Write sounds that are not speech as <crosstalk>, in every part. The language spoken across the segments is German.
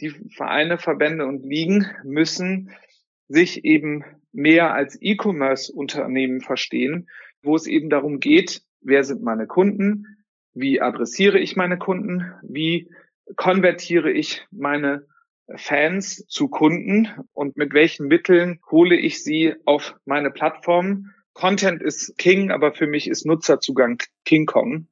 die Vereine, Verbände und Ligen müssen sich eben mehr als E-Commerce-Unternehmen verstehen, wo es eben darum geht, wer sind meine Kunden, wie adressiere ich meine Kunden, wie konvertiere ich meine Fans zu Kunden und mit welchen Mitteln hole ich sie auf meine Plattform. Content ist King, aber für mich ist Nutzerzugang King Kong.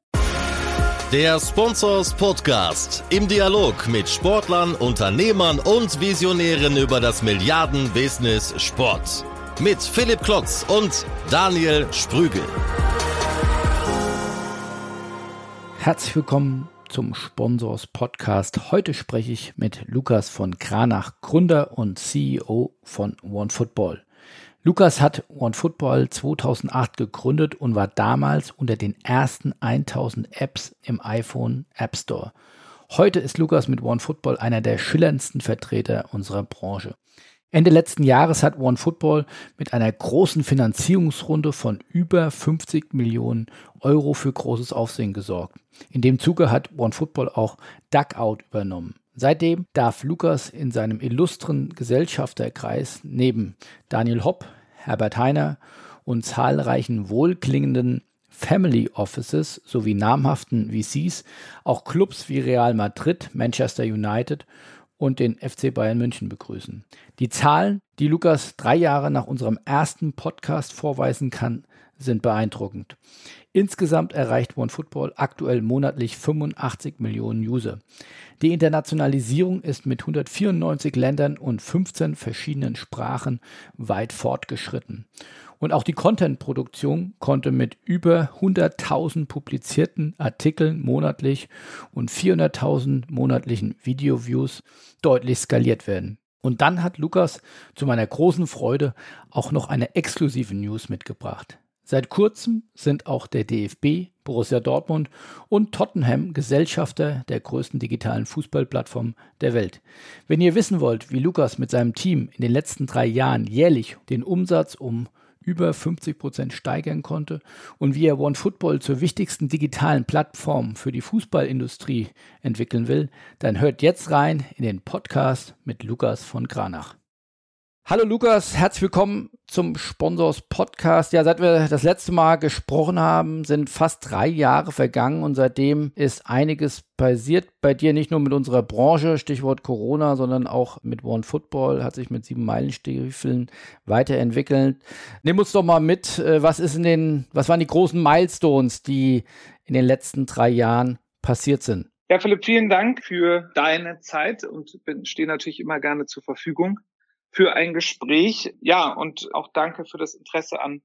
Der Sponsors Podcast im Dialog mit Sportlern, Unternehmern und Visionären über das Milliarden-Business Sport. Mit Philipp Klotz und Daniel Sprügel. Herzlich willkommen zum Sponsors Podcast. Heute spreche ich mit Lukas von Kranach, Gründer und CEO von OneFootball. Lukas hat OneFootball 2008 gegründet und war damals unter den ersten 1000 Apps im iPhone App Store. Heute ist Lukas mit OneFootball einer der schillerndsten Vertreter unserer Branche. Ende letzten Jahres hat OneFootball mit einer großen Finanzierungsrunde von über 50 Millionen Euro für großes Aufsehen gesorgt. In dem Zuge hat OneFootball auch Duckout übernommen. Seitdem darf Lukas in seinem illustren Gesellschafterkreis neben Daniel Hopp, Herbert Heiner und zahlreichen wohlklingenden Family Offices sowie namhaften VCs auch Clubs wie Real Madrid, Manchester United und den FC Bayern München begrüßen. Die Zahlen, die Lukas drei Jahre nach unserem ersten Podcast vorweisen kann, sind beeindruckend. Insgesamt erreicht OneFootball aktuell monatlich 85 Millionen User. Die Internationalisierung ist mit 194 Ländern und 15 verschiedenen Sprachen weit fortgeschritten. Und auch die Content-Produktion konnte mit über 100.000 publizierten Artikeln monatlich und 400.000 monatlichen Video-Views deutlich skaliert werden. Und dann hat Lukas zu meiner großen Freude auch noch eine exklusive News mitgebracht. Seit kurzem sind auch der DFB, Borussia Dortmund und Tottenham Gesellschafter der größten digitalen Fußballplattform der Welt. Wenn ihr wissen wollt, wie Lukas mit seinem Team in den letzten drei Jahren jährlich den Umsatz um über 50 Prozent steigern konnte und wie er OneFootball zur wichtigsten digitalen Plattform für die Fußballindustrie entwickeln will, dann hört jetzt rein in den Podcast mit Lukas von Granach. Hallo Lukas, herzlich willkommen zum Sponsors Podcast. Ja, seit wir das letzte Mal gesprochen haben, sind fast drei Jahre vergangen und seitdem ist einiges passiert bei dir, nicht nur mit unserer Branche, Stichwort Corona, sondern auch mit One Football, hat sich mit sieben Meilenstiefeln weiterentwickelt. Nimm uns doch mal mit, äh, was ist in den, was waren die großen Milestones, die in den letzten drei Jahren passiert sind? Ja, Philipp, vielen Dank für deine Zeit und stehe natürlich immer gerne zur Verfügung für ein Gespräch. Ja, und auch danke für das Interesse an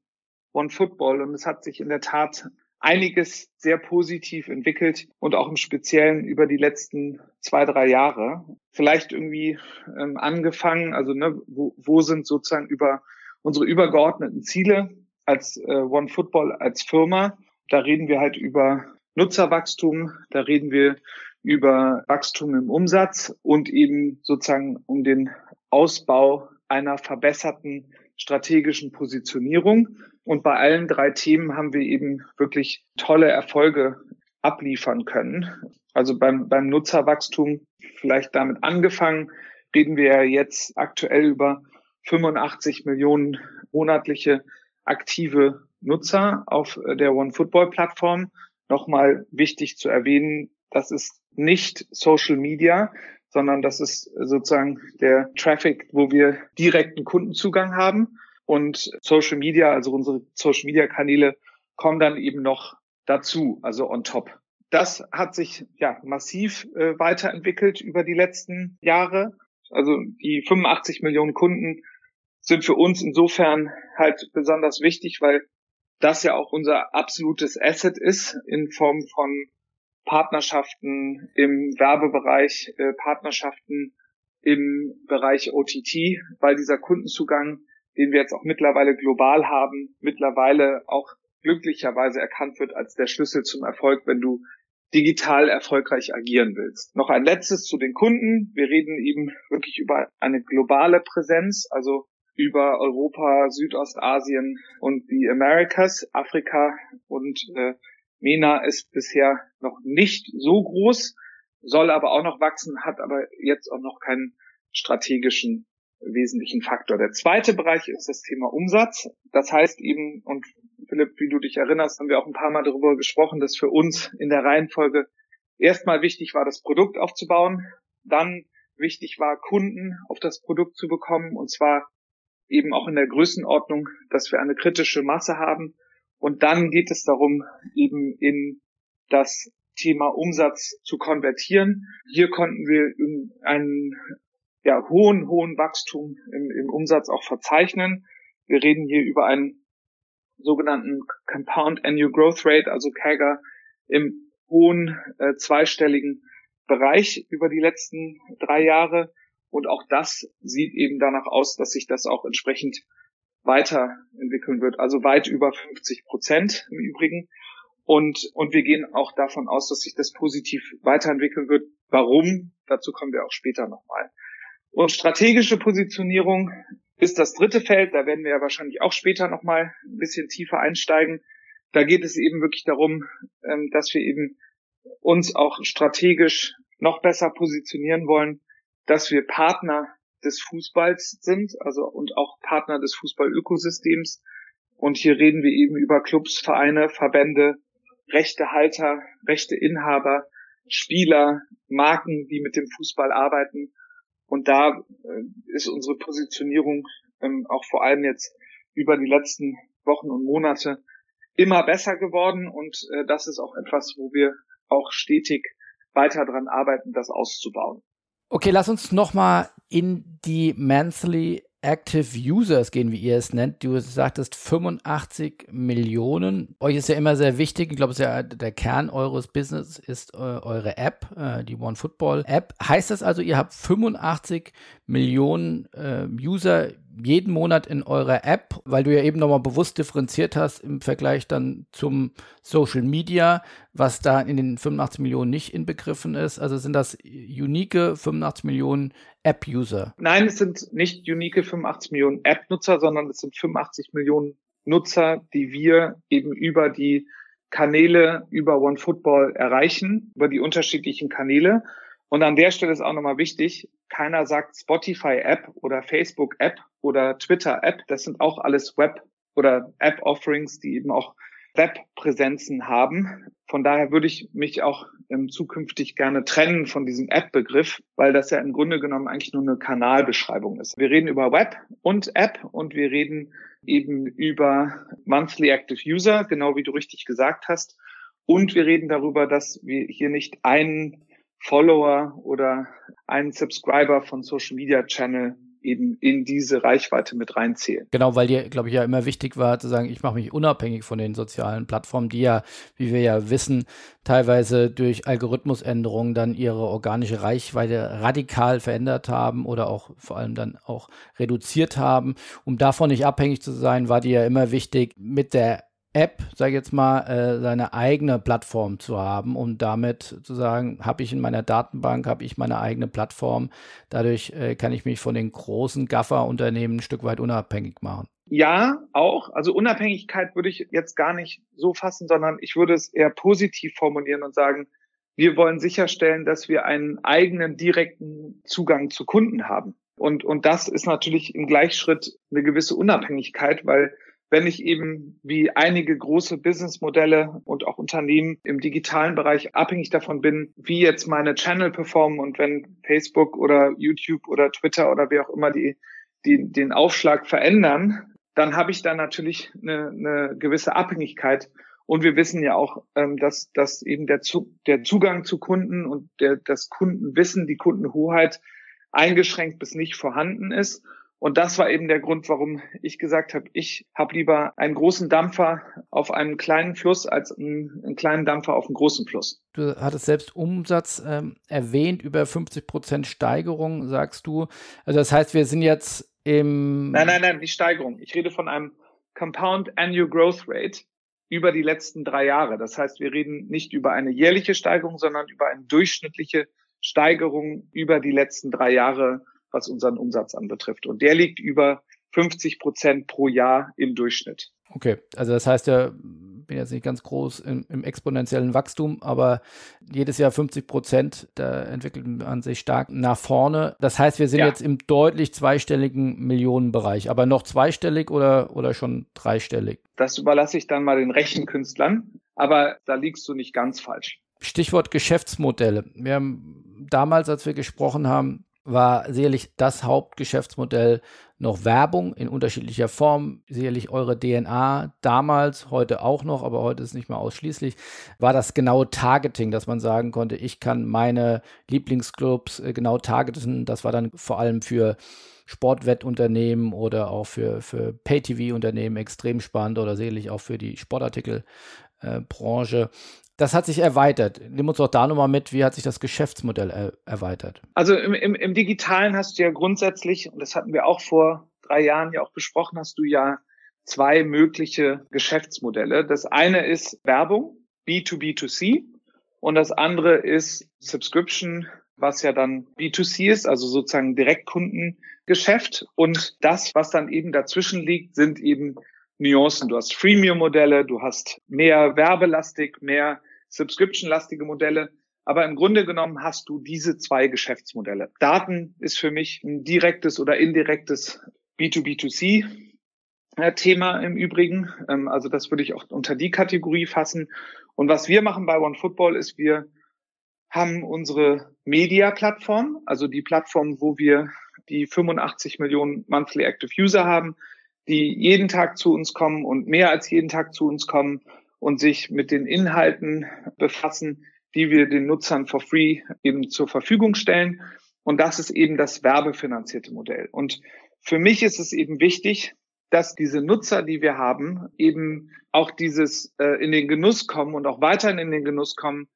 One Football. Und es hat sich in der Tat einiges sehr positiv entwickelt und auch im Speziellen über die letzten zwei, drei Jahre. Vielleicht irgendwie ähm, angefangen, also ne, wo, wo sind sozusagen über unsere übergeordneten Ziele als äh, One Football als Firma. Da reden wir halt über Nutzerwachstum, da reden wir über Wachstum im Umsatz und eben sozusagen um den Ausbau einer verbesserten strategischen Positionierung. Und bei allen drei Themen haben wir eben wirklich tolle Erfolge abliefern können. Also beim, beim Nutzerwachstum vielleicht damit angefangen, reden wir ja jetzt aktuell über 85 Millionen monatliche aktive Nutzer auf der OneFootball-Plattform. Nochmal wichtig zu erwähnen, das ist nicht Social Media, sondern das ist sozusagen der Traffic, wo wir direkten Kundenzugang haben. Und Social Media, also unsere Social Media Kanäle, kommen dann eben noch dazu, also on top. Das hat sich ja massiv äh, weiterentwickelt über die letzten Jahre. Also die 85 Millionen Kunden sind für uns insofern halt besonders wichtig, weil das ja auch unser absolutes Asset ist in Form von Partnerschaften im Werbebereich, äh, Partnerschaften im Bereich OTT, weil dieser Kundenzugang, den wir jetzt auch mittlerweile global haben, mittlerweile auch glücklicherweise erkannt wird als der Schlüssel zum Erfolg, wenn du digital erfolgreich agieren willst. Noch ein letztes zu den Kunden. Wir reden eben wirklich über eine globale Präsenz, also über Europa, Südostasien und die Americas, Afrika und äh, MENA ist bisher noch nicht so groß. soll aber auch noch wachsen, hat aber jetzt auch noch keinen strategischen wesentlichen Faktor. Der zweite Bereich ist das Thema Umsatz. Das heißt eben, und Philipp, wie du dich erinnerst, haben wir auch ein paar Mal darüber gesprochen, dass für uns in der Reihenfolge erstmal wichtig war, das Produkt aufzubauen, dann wichtig war, Kunden auf das Produkt zu bekommen, und zwar eben auch in der Größenordnung, dass wir eine kritische Masse haben. Und dann geht es darum, eben in das Thema Umsatz zu konvertieren. Hier konnten wir einen ja, hohen, hohen Wachstum im, im Umsatz auch verzeichnen. Wir reden hier über einen sogenannten Compound Annual Growth Rate, also CAGR, im hohen äh, zweistelligen Bereich über die letzten drei Jahre. Und auch das sieht eben danach aus, dass sich das auch entsprechend weiterentwickeln wird. Also weit über 50 Prozent im Übrigen. Und, und wir gehen auch davon aus, dass sich das positiv weiterentwickeln wird. Warum? Dazu kommen wir auch später nochmal. Und strategische Positionierung ist das dritte Feld. Da werden wir ja wahrscheinlich auch später nochmal ein bisschen tiefer einsteigen. Da geht es eben wirklich darum, ähm, dass wir eben uns auch strategisch noch besser positionieren wollen, dass wir Partner des Fußballs sind, also und auch Partner des Fußballökosystems. Und hier reden wir eben über Clubs, Vereine, Verbände, Rechtehalter, Rechteinhaber, Spieler, Marken, die mit dem Fußball arbeiten und da äh, ist unsere Positionierung ähm, auch vor allem jetzt über die letzten Wochen und Monate immer besser geworden. Und äh, das ist auch etwas, wo wir auch stetig weiter dran arbeiten, das auszubauen. Okay, lass uns nochmal in die Monthly Active Users gehen, wie ihr es nennt. Du sagtest 85 Millionen. Euch ist ja immer sehr wichtig, ich glaube, ja der Kern eures Business ist äh, eure App, äh, die OneFootball App. Heißt das also, ihr habt 85 Millionen äh, User jeden Monat in eurer App, weil du ja eben nochmal bewusst differenziert hast im Vergleich dann zum Social Media, was da in den 85 Millionen nicht inbegriffen ist. Also sind das unique 85 Millionen App-User? Nein, es sind nicht unique 85 Millionen App-Nutzer, sondern es sind 85 Millionen Nutzer, die wir eben über die Kanäle über OneFootball erreichen, über die unterschiedlichen Kanäle. Und an der Stelle ist auch nochmal wichtig, keiner sagt Spotify-App oder Facebook-App oder Twitter-App. Das sind auch alles Web- oder App-Offerings, die eben auch Webpräsenzen haben. Von daher würde ich mich auch ähm, zukünftig gerne trennen von diesem App-Begriff, weil das ja im Grunde genommen eigentlich nur eine Kanalbeschreibung ist. Wir reden über Web und App und wir reden eben über Monthly Active User, genau wie du richtig gesagt hast. Und wir reden darüber, dass wir hier nicht einen Follower oder einen Subscriber von Social Media Channel eben in diese Reichweite mit reinzählen. Genau, weil dir, glaube ich, ja immer wichtig war zu sagen, ich mache mich unabhängig von den sozialen Plattformen, die ja, wie wir ja wissen, teilweise durch Algorithmusänderungen dann ihre organische Reichweite radikal verändert haben oder auch vor allem dann auch reduziert haben. Um davon nicht abhängig zu sein, war dir ja immer wichtig, mit der App, sage ich jetzt mal, äh, seine eigene Plattform zu haben, um damit zu sagen, habe ich in meiner Datenbank, habe ich meine eigene Plattform. Dadurch äh, kann ich mich von den großen Gaffer-Unternehmen ein Stück weit unabhängig machen. Ja, auch. Also Unabhängigkeit würde ich jetzt gar nicht so fassen, sondern ich würde es eher positiv formulieren und sagen, wir wollen sicherstellen, dass wir einen eigenen direkten Zugang zu Kunden haben. Und, und das ist natürlich im Gleichschritt eine gewisse Unabhängigkeit, weil wenn ich eben wie einige große Businessmodelle und auch Unternehmen im digitalen Bereich abhängig davon bin, wie jetzt meine Channel performen und wenn Facebook oder YouTube oder Twitter oder wie auch immer die, die den Aufschlag verändern, dann habe ich da natürlich eine, eine gewisse Abhängigkeit. Und wir wissen ja auch, ähm, dass, dass eben der, Zu der Zugang zu Kunden und der, das Kundenwissen, die Kundenhoheit eingeschränkt bis nicht vorhanden ist. Und das war eben der Grund, warum ich gesagt habe, ich habe lieber einen großen Dampfer auf einem kleinen Fluss als einen, einen, kleinen Dampfer auf einem großen Fluss. Du hattest selbst Umsatz ähm, erwähnt, über 50 Prozent Steigerung, sagst du. Also das heißt, wir sind jetzt im... Nein, nein, nein, die Steigerung. Ich rede von einem Compound Annual Growth Rate über die letzten drei Jahre. Das heißt, wir reden nicht über eine jährliche Steigerung, sondern über eine durchschnittliche Steigerung über die letzten drei Jahre was unseren Umsatz anbetrifft. Und der liegt über 50 Prozent pro Jahr im Durchschnitt. Okay, also das heißt, der bin jetzt nicht ganz groß im, im exponentiellen Wachstum, aber jedes Jahr 50 Prozent, da entwickelt man sich stark nach vorne. Das heißt, wir sind ja. jetzt im deutlich zweistelligen Millionenbereich, aber noch zweistellig oder, oder schon dreistellig? Das überlasse ich dann mal den Rechenkünstlern, aber da liegst du nicht ganz falsch. Stichwort Geschäftsmodelle. Wir haben damals, als wir gesprochen haben, war sicherlich das Hauptgeschäftsmodell noch Werbung in unterschiedlicher Form. Sicherlich eure DNA damals, heute auch noch, aber heute ist es nicht mehr ausschließlich, war das genaue Targeting, dass man sagen konnte, ich kann meine Lieblingsclubs äh, genau targeten. Das war dann vor allem für Sportwettunternehmen oder auch für, für Pay-TV-Unternehmen extrem spannend oder sicherlich auch für die Sportartikelbranche. Das hat sich erweitert. Nimm uns doch da nochmal mit, wie hat sich das Geschäftsmodell er erweitert? Also im, im, im Digitalen hast du ja grundsätzlich, und das hatten wir auch vor drei Jahren ja auch besprochen, hast du ja zwei mögliche Geschäftsmodelle. Das eine ist Werbung, B2B2C, und das andere ist Subscription, was ja dann B2C ist, also sozusagen Direktkundengeschäft. Und das, was dann eben dazwischen liegt, sind eben Nuancen. Du hast Freemium-Modelle, du hast mehr werbelastig, mehr subscription-lastige Modelle. Aber im Grunde genommen hast du diese zwei Geschäftsmodelle. Daten ist für mich ein direktes oder indirektes B2B2C Thema im Übrigen. Ähm, also das würde ich auch unter die Kategorie fassen. Und was wir machen bei OneFootball ist, wir haben unsere Media-Plattform, also die Plattform, wo wir die 85 Millionen Monthly Active User haben, die jeden Tag zu uns kommen und mehr als jeden Tag zu uns kommen und sich mit den Inhalten befassen, die wir den Nutzern for free eben zur Verfügung stellen. Und das ist eben das werbefinanzierte Modell. Und für mich ist es eben wichtig, dass diese Nutzer, die wir haben, eben auch dieses äh, in den Genuss kommen und auch weiterhin in den Genuss kommen,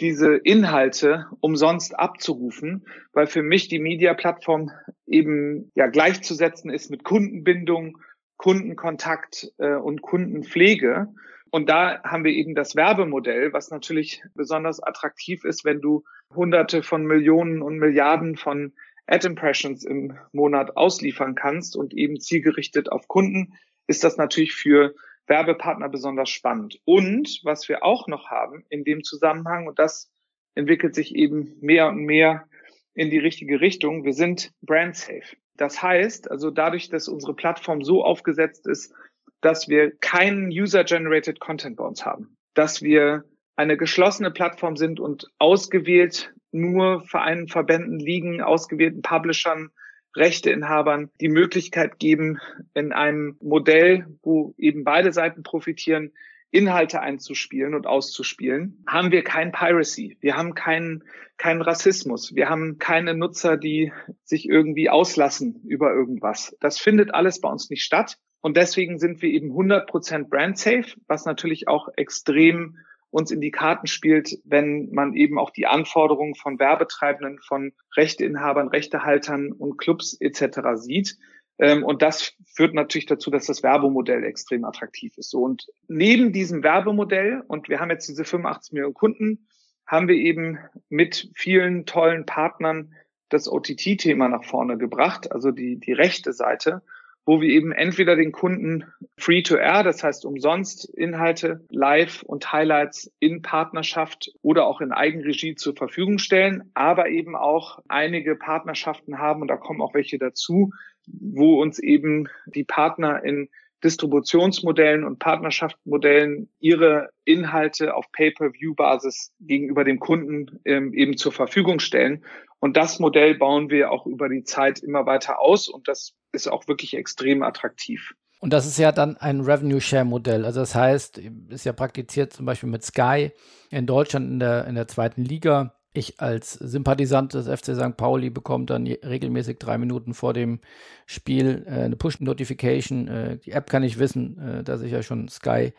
diese Inhalte umsonst abzurufen, weil für mich die Media-Plattform eben ja gleichzusetzen ist mit Kundenbindung, Kundenkontakt äh, und Kundenpflege. Und da haben wir eben das Werbemodell, was natürlich besonders attraktiv ist, wenn du hunderte von Millionen und Milliarden von Ad Impressions im Monat ausliefern kannst und eben zielgerichtet auf Kunden, ist das natürlich für Werbepartner besonders spannend. Und was wir auch noch haben in dem Zusammenhang, und das entwickelt sich eben mehr und mehr in die richtige Richtung, wir sind brand safe. Das heißt, also dadurch, dass unsere Plattform so aufgesetzt ist, dass wir keinen User-Generated Content bei uns haben, dass wir eine geschlossene Plattform sind und ausgewählt nur Vereinen, Verbänden, Ligen, ausgewählten Publishern, Rechteinhabern die Möglichkeit geben, in einem Modell, wo eben beide Seiten profitieren, Inhalte einzuspielen und auszuspielen, haben wir kein Piracy. Wir haben keinen keinen Rassismus. Wir haben keine Nutzer, die sich irgendwie auslassen über irgendwas. Das findet alles bei uns nicht statt. Und deswegen sind wir eben 100% brand safe, was natürlich auch extrem uns in die Karten spielt, wenn man eben auch die Anforderungen von Werbetreibenden, von Rechteinhabern, Rechtehaltern und Clubs etc. sieht. Ähm, und das führt natürlich dazu, dass das Werbemodell extrem attraktiv ist. So und neben diesem Werbemodell und wir haben jetzt diese 85 Millionen Kunden, haben wir eben mit vielen tollen Partnern das OTT-Thema nach vorne gebracht, also die die rechte Seite wo wir eben entweder den Kunden Free-to-Air, das heißt umsonst Inhalte, Live und Highlights in Partnerschaft oder auch in Eigenregie zur Verfügung stellen, aber eben auch einige Partnerschaften haben und da kommen auch welche dazu, wo uns eben die Partner in Distributionsmodellen und Partnerschaftsmodellen ihre Inhalte auf Pay-per-View-Basis gegenüber dem Kunden ähm, eben zur Verfügung stellen. Und das Modell bauen wir auch über die Zeit immer weiter aus und das ist auch wirklich extrem attraktiv. Und das ist ja dann ein Revenue Share Modell. Also das heißt, ist ja praktiziert zum Beispiel mit Sky in Deutschland in der, in der zweiten Liga. Ich als Sympathisant des FC St. Pauli bekomme dann regelmäßig drei Minuten vor dem Spiel äh, eine Push-Notification. Äh, die App kann ich wissen, äh, dass ich ja schon Sky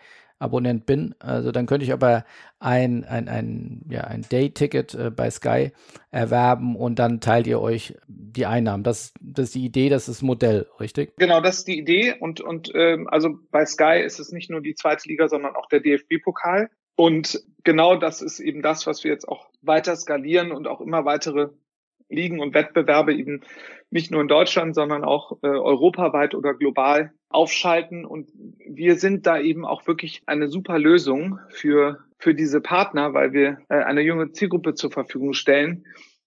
Abonnent bin. Also dann könnte ich aber ein, ein, ein, ja, ein Day-Ticket äh, bei Sky erwerben und dann teilt ihr euch die Einnahmen. Das, das ist die Idee, das ist das Modell, richtig? Genau, das ist die Idee. Und, und ähm, also bei Sky ist es nicht nur die zweite Liga, sondern auch der DFB-Pokal. Und genau das ist eben das, was wir jetzt auch weiter skalieren und auch immer weitere Ligen und Wettbewerbe eben nicht nur in Deutschland, sondern auch äh, europaweit oder global aufschalten. Und wir sind da eben auch wirklich eine super Lösung für, für diese Partner, weil wir äh, eine junge Zielgruppe zur Verfügung stellen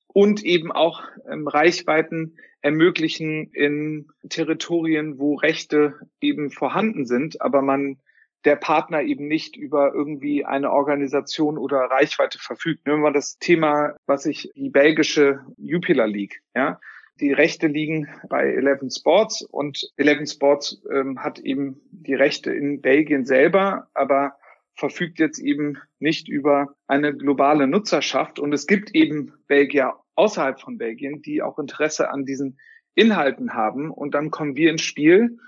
und eben auch ähm, Reichweiten ermöglichen in Territorien, wo Rechte eben vorhanden sind, aber man der Partner eben nicht über irgendwie eine Organisation oder Reichweite verfügt. Nehmen wir das Thema, was ich die belgische Jupiler League, ja. Die Rechte liegen bei Eleven Sports und Eleven Sports ähm, hat eben die Rechte in Belgien selber, aber verfügt jetzt eben nicht über eine globale Nutzerschaft. Und es gibt eben Belgier außerhalb von Belgien, die auch Interesse an diesen Inhalten haben. Und dann kommen wir ins Spiel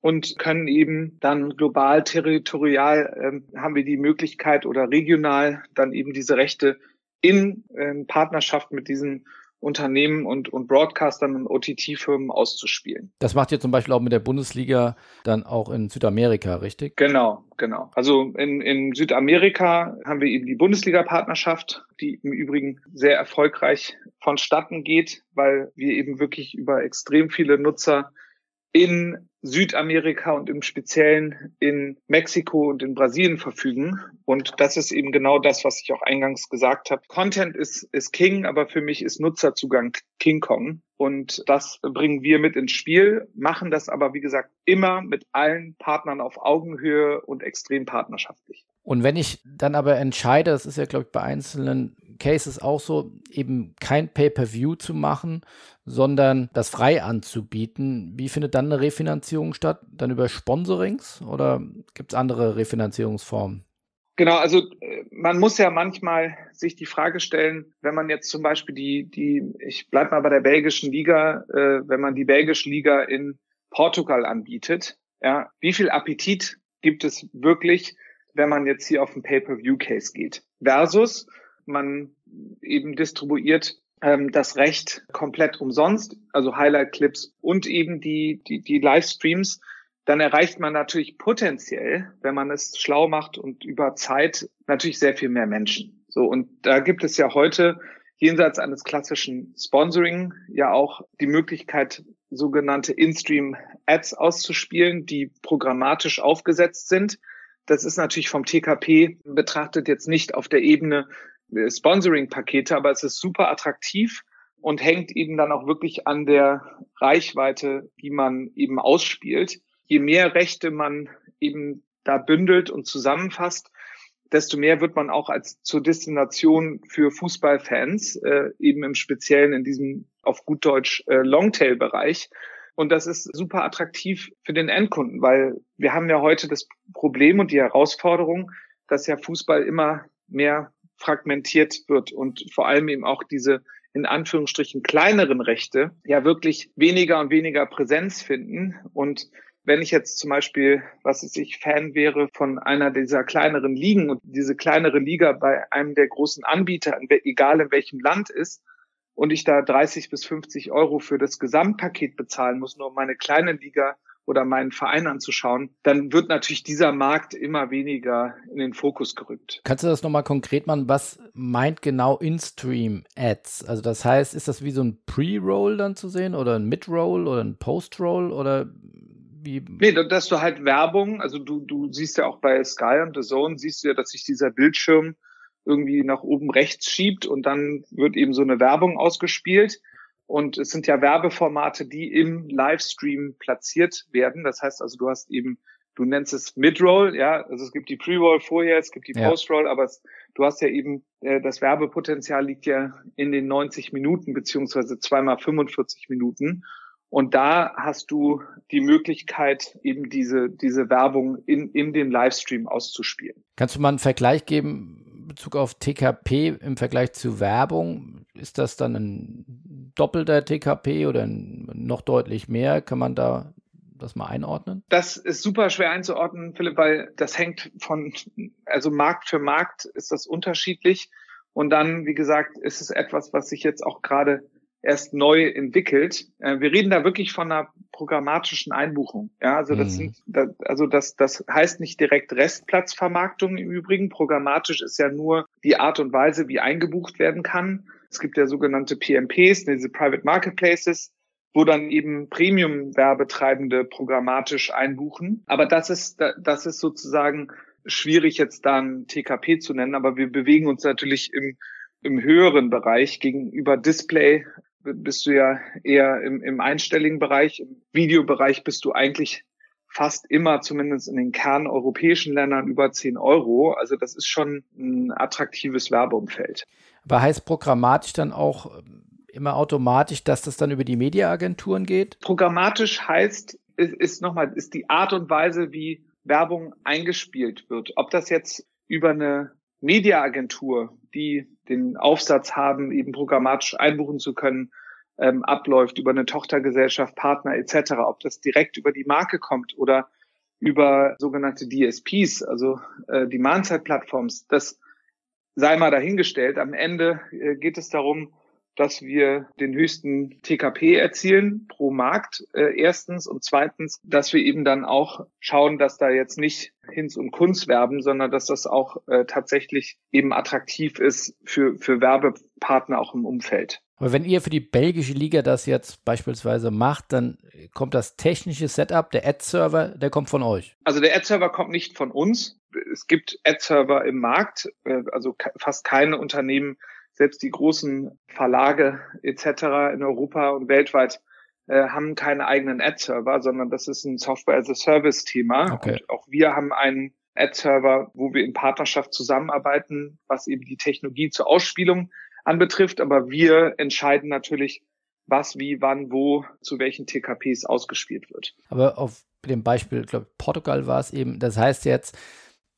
und können eben dann global, territorial ähm, haben wir die Möglichkeit oder regional dann eben diese Rechte in äh, Partnerschaft mit diesen Unternehmen und, und Broadcastern und OTT-Firmen auszuspielen. Das macht ihr zum Beispiel auch mit der Bundesliga dann auch in Südamerika, richtig? Genau, genau. Also in, in Südamerika haben wir eben die Bundesliga-Partnerschaft, die im Übrigen sehr erfolgreich vonstatten geht, weil wir eben wirklich über extrem viele Nutzer in Südamerika und im Speziellen in Mexiko und in Brasilien verfügen. Und das ist eben genau das, was ich auch eingangs gesagt habe. Content ist, ist King, aber für mich ist Nutzerzugang King Kong. Und das bringen wir mit ins Spiel, machen das aber, wie gesagt, immer mit allen Partnern auf Augenhöhe und extrem partnerschaftlich. Und wenn ich dann aber entscheide, das ist ja, glaube ich, bei einzelnen Cases auch so, eben kein Pay-per-View zu machen, sondern das frei anzubieten. Wie findet dann eine Refinanzierung statt? Dann über Sponsorings oder gibt es andere Refinanzierungsformen? Genau, also äh, man muss ja manchmal sich die Frage stellen, wenn man jetzt zum Beispiel die, die, ich bleib mal bei der belgischen Liga, äh, wenn man die belgische Liga in Portugal anbietet, ja, wie viel Appetit gibt es wirklich, wenn man jetzt hier auf den Pay-per-View-Case geht? Versus man eben distribuiert ähm, das Recht komplett umsonst, also Highlight-Clips und eben die, die, die Livestreams, dann erreicht man natürlich potenziell, wenn man es schlau macht und über Zeit, natürlich sehr viel mehr Menschen. So, und da gibt es ja heute jenseits eines klassischen Sponsoring ja auch die Möglichkeit, sogenannte In-Stream-Ads auszuspielen, die programmatisch aufgesetzt sind. Das ist natürlich vom TKP betrachtet jetzt nicht auf der Ebene Sponsoring-Pakete, aber es ist super attraktiv und hängt eben dann auch wirklich an der Reichweite, die man eben ausspielt. Je mehr Rechte man eben da bündelt und zusammenfasst, desto mehr wird man auch als zur Destination für Fußballfans, äh, eben im Speziellen in diesem auf gut Deutsch äh, Longtail-Bereich. Und das ist super attraktiv für den Endkunden, weil wir haben ja heute das Problem und die Herausforderung, dass ja Fußball immer mehr fragmentiert wird und vor allem eben auch diese in Anführungsstrichen kleineren Rechte ja wirklich weniger und weniger Präsenz finden. Und wenn ich jetzt zum Beispiel, was ist ich, Fan wäre von einer dieser kleineren Ligen und diese kleinere Liga bei einem der großen Anbieter, egal in welchem Land ist, und ich da 30 bis 50 Euro für das Gesamtpaket bezahlen muss, nur um meine kleine Liga oder meinen Verein anzuschauen, dann wird natürlich dieser Markt immer weniger in den Fokus gerückt. Kannst du das nochmal konkret machen? Was meint genau In-Stream-Ads? Also das heißt, ist das wie so ein Pre-Roll dann zu sehen oder ein Mid-Roll oder ein Post-Roll oder wie? Nee, dass du halt Werbung, also du, du siehst ja auch bei Sky und The Zone, siehst du ja, dass sich dieser Bildschirm irgendwie nach oben rechts schiebt und dann wird eben so eine Werbung ausgespielt. Und es sind ja Werbeformate, die im Livestream platziert werden. Das heißt also, du hast eben, du nennst es Mid-Roll, ja, also es gibt die Pre-Roll vorher, es gibt die ja. Post-Roll, aber es, du hast ja eben, äh, das Werbepotenzial liegt ja in den 90 Minuten beziehungsweise zweimal 45 Minuten. Und da hast du die Möglichkeit, eben diese, diese Werbung in, in dem Livestream auszuspielen. Kannst du mal einen Vergleich geben, Bezug auf TKP im Vergleich zu Werbung? Ist das dann ein doppelter TKP oder noch deutlich mehr? Kann man da das mal einordnen? Das ist super schwer einzuordnen, Philipp, weil das hängt von, also Markt für Markt ist das unterschiedlich. Und dann, wie gesagt, ist es etwas, was sich jetzt auch gerade erst neu entwickelt. Äh, wir reden da wirklich von einer programmatischen Einbuchung. Ja, also das mhm. sind, also das, das heißt nicht direkt Restplatzvermarktung im Übrigen. Programmatisch ist ja nur die Art und Weise, wie eingebucht werden kann. Es gibt ja sogenannte PMPs, diese Private Marketplaces, wo dann eben Premium-Werbetreibende programmatisch einbuchen. Aber das ist, das ist sozusagen schwierig jetzt dann TKP zu nennen, aber wir bewegen uns natürlich im, im höheren Bereich gegenüber Display bist du ja eher im, im einstelligen Bereich. Im Videobereich bist du eigentlich fast immer, zumindest in den kerneuropäischen Ländern, über 10 Euro. Also das ist schon ein attraktives Werbeumfeld. Aber heißt programmatisch dann auch ähm, immer automatisch, dass das dann über die Mediaagenturen geht? Programmatisch heißt, ist, ist nochmal, ist die Art und Weise, wie Werbung eingespielt wird. Ob das jetzt über eine Mediaagentur, die den Aufsatz haben, eben programmatisch einbuchen zu können, ähm, abläuft, über eine Tochtergesellschaft, Partner etc., ob das direkt über die Marke kommt oder über sogenannte DSPs, also äh, Demand-Side-Plattforms, das sei mal dahingestellt. Am Ende äh, geht es darum, dass wir den höchsten TKP erzielen pro Markt, äh, erstens. Und zweitens, dass wir eben dann auch schauen, dass da jetzt nicht Hinz und Kunz werben, sondern dass das auch äh, tatsächlich eben attraktiv ist für, für Werbepartner auch im Umfeld. Aber wenn ihr für die belgische Liga das jetzt beispielsweise macht, dann kommt das technische Setup, der Ad-Server, der kommt von euch. Also der Ad-Server kommt nicht von uns. Es gibt Ad-Server im Markt, äh, also fast keine Unternehmen selbst die großen Verlage etc. in Europa und weltweit äh, haben keine eigenen Ad-Server, sondern das ist ein Software-as-a-Service-Thema. Okay. Und auch wir haben einen Ad-Server, wo wir in Partnerschaft zusammenarbeiten, was eben die Technologie zur Ausspielung anbetrifft. Aber wir entscheiden natürlich, was, wie, wann, wo, zu welchen TKPs ausgespielt wird. Aber auf dem Beispiel, glaube, Portugal war es eben, das heißt jetzt,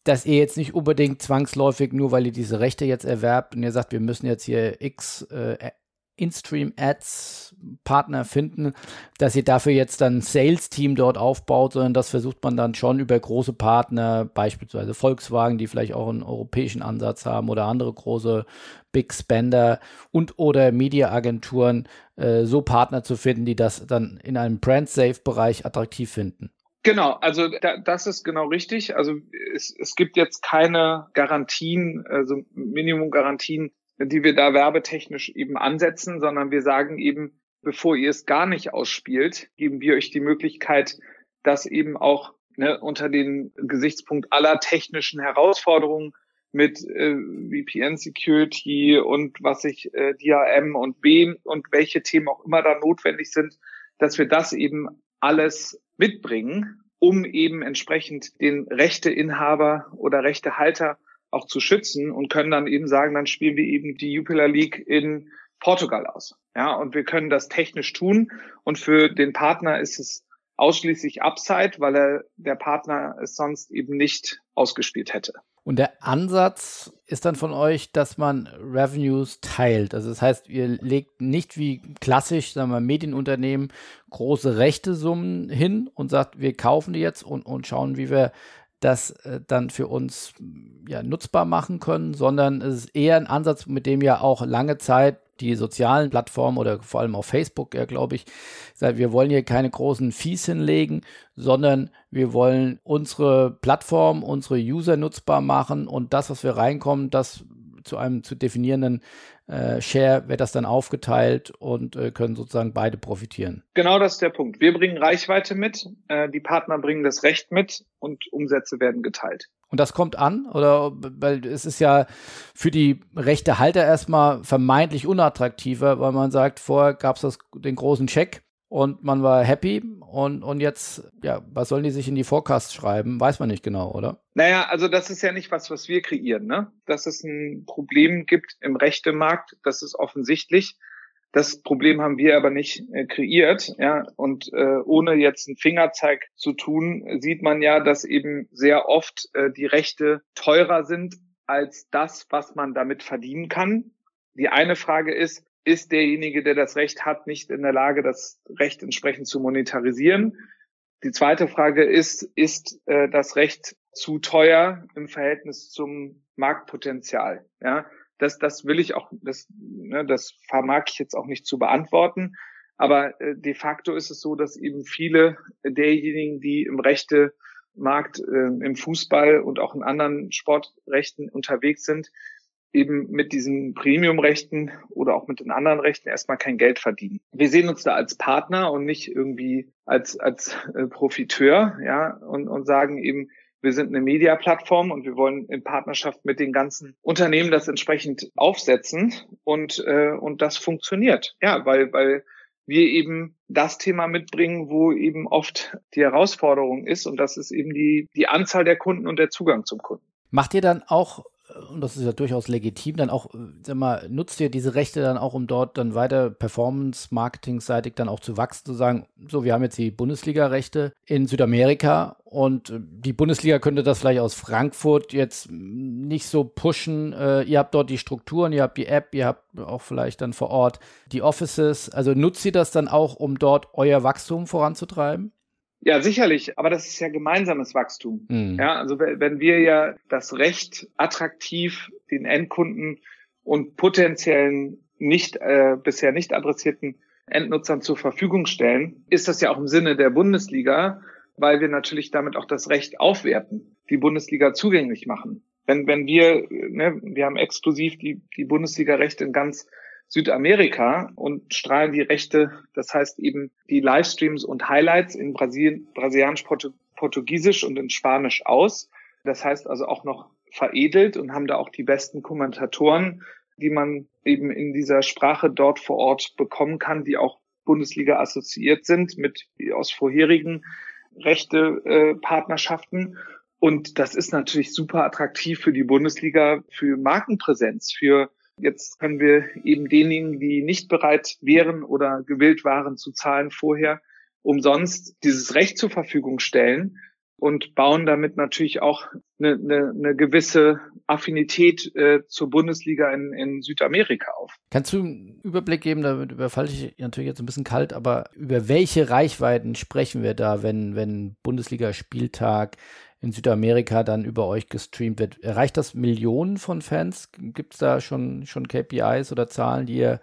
dass ihr jetzt nicht unbedingt zwangsläufig, nur weil ihr diese Rechte jetzt erwerbt und ihr sagt, wir müssen jetzt hier X äh, In-Stream-Ads Partner finden, dass ihr dafür jetzt dann ein Sales-Team dort aufbaut, sondern das versucht man dann schon über große Partner, beispielsweise Volkswagen, die vielleicht auch einen europäischen Ansatz haben oder andere große Big Spender und oder Media-Agenturen, äh, so Partner zu finden, die das dann in einem Brand-Safe-Bereich attraktiv finden. Genau, also da, das ist genau richtig. Also es, es gibt jetzt keine Garantien, also Minimumgarantien, die wir da werbetechnisch eben ansetzen, sondern wir sagen eben, bevor ihr es gar nicht ausspielt, geben wir euch die Möglichkeit, das eben auch ne, unter den Gesichtspunkt aller technischen Herausforderungen mit äh, VPN Security und was ich äh, DRM und B und welche Themen auch immer da notwendig sind, dass wir das eben alles mitbringen, um eben entsprechend den Rechteinhaber oder Rechtehalter auch zu schützen und können dann eben sagen, dann spielen wir eben die Jupiler League in Portugal aus. Ja, und wir können das technisch tun und für den Partner ist es ausschließlich Upside, weil er der Partner es sonst eben nicht ausgespielt hätte. Und der Ansatz ist dann von euch, dass man Revenues teilt. Also das heißt, ihr legt nicht wie klassisch, sagen wir, Medienunternehmen große Rechtesummen hin und sagt, wir kaufen die jetzt und, und schauen, wie wir das äh, dann für uns ja, nutzbar machen können, sondern es ist eher ein Ansatz, mit dem ja auch lange Zeit die sozialen Plattformen oder vor allem auf Facebook, ja, glaube ich, sagt, wir wollen hier keine großen Fees hinlegen, sondern wir wollen unsere Plattform, unsere User nutzbar machen und das, was wir reinkommen, das zu einem zu definierenden äh, Share wird das dann aufgeteilt und äh, können sozusagen beide profitieren. Genau das ist der Punkt. Wir bringen Reichweite mit, äh, die Partner bringen das Recht mit und Umsätze werden geteilt. Und das kommt an? Oder weil es ist ja für die rechte Halter erstmal vermeintlich unattraktiver, weil man sagt, vorher gab es den großen Check und man war happy und, und jetzt, ja, was sollen die sich in die Forecasts schreiben? Weiß man nicht genau, oder? Naja, also das ist ja nicht was, was wir kreieren, ne? Dass es ein Problem gibt im Rechtemarkt, das ist offensichtlich. Das Problem haben wir aber nicht äh, kreiert, ja. Und äh, ohne jetzt einen Fingerzeig zu tun, sieht man ja, dass eben sehr oft äh, die Rechte teurer sind als das, was man damit verdienen kann. Die eine Frage ist, ist derjenige, der das Recht hat, nicht in der Lage, das Recht entsprechend zu monetarisieren? Die zweite Frage ist, ist äh, das Recht zu teuer im Verhältnis zum Marktpotenzial? Ja, das, das will ich auch, das, ne, das vermag ich jetzt auch nicht zu beantworten. Aber äh, de facto ist es so, dass eben viele derjenigen, die im rechte Markt, äh, im Fußball und auch in anderen Sportrechten unterwegs sind, eben mit diesen Premium-Rechten oder auch mit den anderen Rechten erstmal kein Geld verdienen. Wir sehen uns da als Partner und nicht irgendwie als, als äh, Profiteur, ja, und, und sagen eben, wir sind eine Media-Plattform und wir wollen in Partnerschaft mit den ganzen Unternehmen das entsprechend aufsetzen und, äh, und das funktioniert. Ja, weil, weil wir eben das Thema mitbringen, wo eben oft die Herausforderung ist und das ist eben die, die Anzahl der Kunden und der Zugang zum Kunden. Macht ihr dann auch und das ist ja durchaus legitim, dann auch, sag mal, nutzt ihr diese Rechte dann auch, um dort dann weiter Performance-Marketing-seitig dann auch zu wachsen, zu sagen, so, wir haben jetzt die Bundesliga-Rechte in Südamerika und die Bundesliga könnte das vielleicht aus Frankfurt jetzt nicht so pushen. Äh, ihr habt dort die Strukturen, ihr habt die App, ihr habt auch vielleicht dann vor Ort die Offices. Also nutzt ihr das dann auch, um dort euer Wachstum voranzutreiben? Ja, sicherlich, aber das ist ja gemeinsames Wachstum. Mhm. Ja, also wenn wir ja das Recht attraktiv den Endkunden und potenziellen nicht äh, bisher nicht adressierten Endnutzern zur Verfügung stellen, ist das ja auch im Sinne der Bundesliga, weil wir natürlich damit auch das Recht aufwerten, die Bundesliga zugänglich machen. Wenn, wenn wir, ne, wir haben exklusiv die, die Bundesliga-Rechte in ganz Südamerika und strahlen die Rechte, das heißt eben die Livestreams und Highlights in Brasilien, brasilianisch, Portugiesisch und in Spanisch aus. Das heißt also auch noch veredelt und haben da auch die besten Kommentatoren, die man eben in dieser Sprache dort vor Ort bekommen kann, die auch Bundesliga assoziiert sind mit aus vorherigen Rechte-Partnerschaften. Und das ist natürlich super attraktiv für die Bundesliga, für Markenpräsenz, für Jetzt können wir eben denjenigen, die nicht bereit wären oder gewillt waren zu zahlen vorher, umsonst dieses Recht zur Verfügung stellen und bauen damit natürlich auch eine, eine, eine gewisse Affinität äh, zur Bundesliga in, in Südamerika auf. Kannst du einen Überblick geben, damit überfalle ich natürlich jetzt ein bisschen kalt, aber über welche Reichweiten sprechen wir da, wenn, wenn Bundesliga-Spieltag in Südamerika dann über euch gestreamt wird. Erreicht das Millionen von Fans? Gibt es da schon, schon KPIs oder Zahlen, die ihr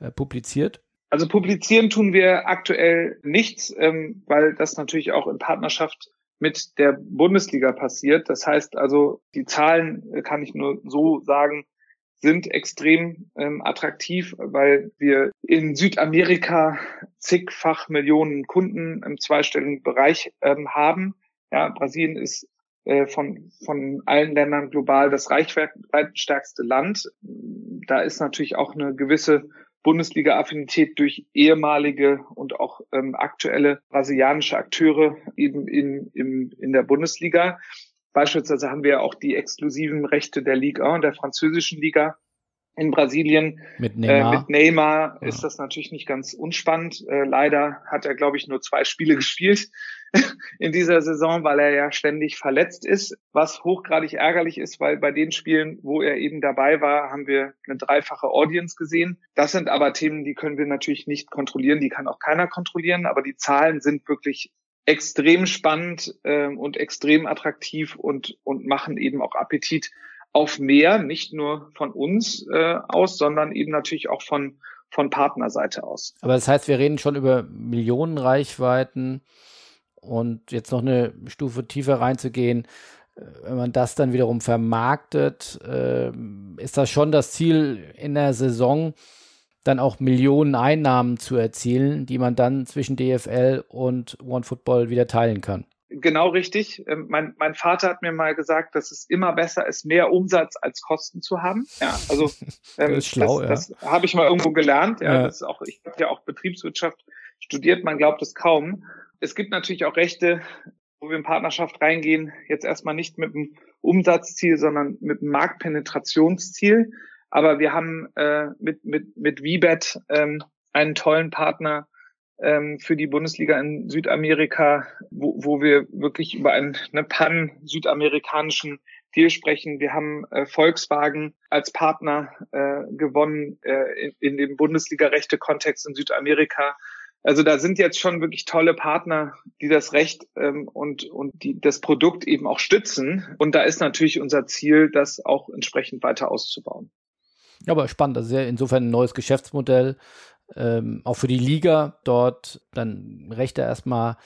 äh, publiziert? Also publizieren tun wir aktuell nichts, ähm, weil das natürlich auch in Partnerschaft mit der Bundesliga passiert. Das heißt also, die Zahlen, äh, kann ich nur so sagen, sind extrem ähm, attraktiv, weil wir in Südamerika zigfach Millionen Kunden im zweistelligen Bereich ähm, haben. Ja, Brasilien ist äh, von, von allen Ländern global das reichweitenstärkste Land. Da ist natürlich auch eine gewisse Bundesliga-Affinität durch ehemalige und auch ähm, aktuelle brasilianische Akteure eben in, in, in der Bundesliga. Beispielsweise haben wir auch die exklusiven Rechte der Liga und der französischen Liga in Brasilien. Mit Neymar, äh, mit Neymar ja. ist das natürlich nicht ganz unspannend. Äh, leider hat er, glaube ich, nur zwei Spiele <laughs> gespielt in dieser Saison, weil er ja ständig verletzt ist, was hochgradig ärgerlich ist, weil bei den Spielen, wo er eben dabei war, haben wir eine dreifache Audience gesehen. Das sind aber Themen, die können wir natürlich nicht kontrollieren, die kann auch keiner kontrollieren, aber die Zahlen sind wirklich extrem spannend äh, und extrem attraktiv und, und machen eben auch Appetit auf mehr, nicht nur von uns äh, aus, sondern eben natürlich auch von, von Partnerseite aus. Aber das heißt, wir reden schon über Millionen Reichweiten und jetzt noch eine Stufe tiefer reinzugehen, äh, wenn man das dann wiederum vermarktet, äh, ist das schon das Ziel in der Saison, dann auch Millionen Einnahmen zu erzielen, die man dann zwischen DFL und OneFootball wieder teilen kann. Genau richtig. Ähm, mein, mein Vater hat mir mal gesagt, dass es immer besser ist, mehr Umsatz als Kosten zu haben. Ja, also <laughs> ähm, das, schlau, das, ja. das habe ich mal irgendwo gelernt. Ja, ja. Das ist auch, ich habe ja auch Betriebswirtschaft studiert, man glaubt es kaum es gibt natürlich auch Rechte, wo wir in Partnerschaft reingehen, jetzt erstmal nicht mit einem Umsatzziel, sondern mit einem Marktpenetrationsziel. Aber wir haben äh, mit, mit, mit VBET ähm, einen tollen Partner ähm, für die Bundesliga in Südamerika, wo, wo wir wirklich über einen, einen pan-südamerikanischen Deal sprechen. Wir haben äh, Volkswagen als Partner äh, gewonnen äh, in, in dem Bundesliga-Rechte-Kontext in Südamerika. Also da sind jetzt schon wirklich tolle Partner, die das Recht ähm, und, und die das Produkt eben auch stützen. Und da ist natürlich unser Ziel, das auch entsprechend weiter auszubauen. Ja, aber spannend. Das ist ja insofern ein neues Geschäftsmodell, ähm, auch für die Liga dort dann Rechte erstmal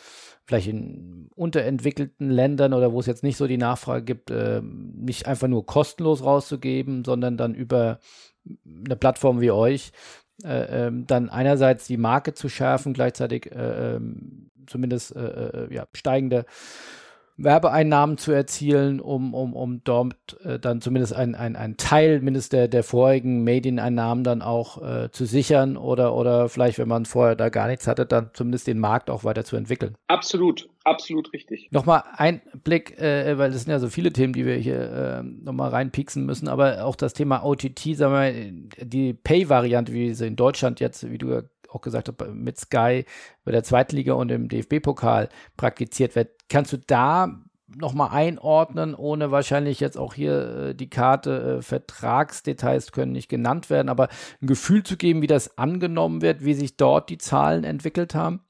vielleicht in unterentwickelten Ländern oder wo es jetzt nicht so die Nachfrage gibt, äh, nicht einfach nur kostenlos rauszugeben, sondern dann über eine Plattform wie euch äh, ähm, dann einerseits die Marke zu schärfen, gleichzeitig äh, ähm, zumindest äh, äh, ja, steigende Werbeeinnahmen zu erzielen, um, um, um dort äh, dann zumindest ein, ein, ein Teil mindestens der, der vorigen Medieneinnahmen dann auch äh, zu sichern oder, oder vielleicht, wenn man vorher da gar nichts hatte, dann zumindest den Markt auch weiter zu entwickeln. Absolut, absolut richtig. Nochmal ein Blick, äh, weil das sind ja so viele Themen, die wir hier äh, nochmal reinpieksen müssen, aber auch das Thema OTT, sagen wir, die Pay-Variante, wie sie in Deutschland jetzt, wie du ja auch gesagt hast, mit Sky bei der Zweitliga und im DFB-Pokal praktiziert wird. Kannst du da nochmal einordnen, ohne wahrscheinlich jetzt auch hier äh, die Karte, äh, Vertragsdetails können nicht genannt werden, aber ein Gefühl zu geben, wie das angenommen wird, wie sich dort die Zahlen entwickelt haben?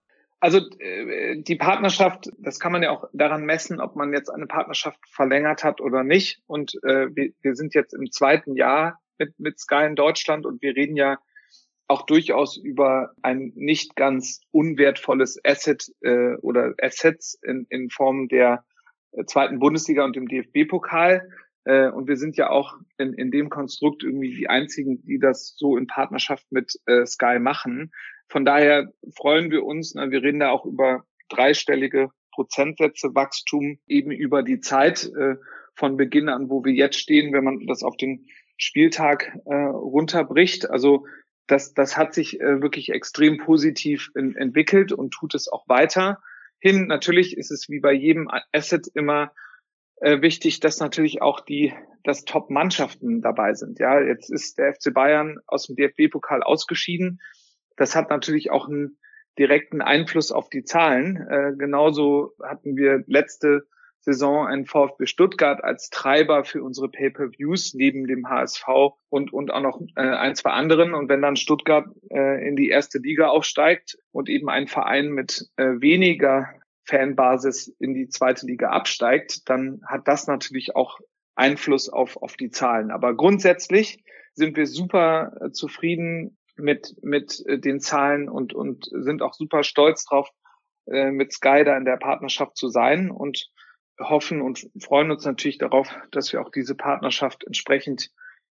Also äh, die Partnerschaft, das kann man ja auch daran messen, ob man jetzt eine Partnerschaft verlängert hat oder nicht. Und äh, wir, wir sind jetzt im zweiten Jahr mit, mit Sky in Deutschland und wir reden ja auch durchaus über ein nicht ganz unwertvolles Asset äh, oder Assets in, in Form der äh, zweiten Bundesliga und dem DFB-Pokal. Äh, und wir sind ja auch in, in dem Konstrukt irgendwie die einzigen, die das so in Partnerschaft mit äh, Sky machen. Von daher freuen wir uns, na, wir reden da auch über dreistellige Prozentsätze Wachstum eben über die Zeit äh, von Beginn an, wo wir jetzt stehen, wenn man das auf den Spieltag äh, runterbricht. Also das, das hat sich äh, wirklich extrem positiv in, entwickelt und tut es auch weiter hin. Natürlich ist es wie bei jedem Asset immer äh, wichtig, dass natürlich auch die, dass Top-Mannschaften dabei sind. Ja, jetzt ist der FC Bayern aus dem DFB-Pokal ausgeschieden. Das hat natürlich auch einen direkten Einfluss auf die Zahlen. Äh, genauso hatten wir letzte Saison ein VfB Stuttgart als Treiber für unsere Pay-per-Views neben dem HSV und, und auch noch äh, ein, zwei anderen. Und wenn dann Stuttgart äh, in die erste Liga aufsteigt und eben ein Verein mit äh, weniger Fanbasis in die zweite Liga absteigt, dann hat das natürlich auch Einfluss auf, auf die Zahlen. Aber grundsätzlich sind wir super äh, zufrieden mit, mit äh, den Zahlen und, und sind auch super stolz drauf, äh, mit Sky da in der Partnerschaft zu sein und hoffen und freuen uns natürlich darauf, dass wir auch diese Partnerschaft entsprechend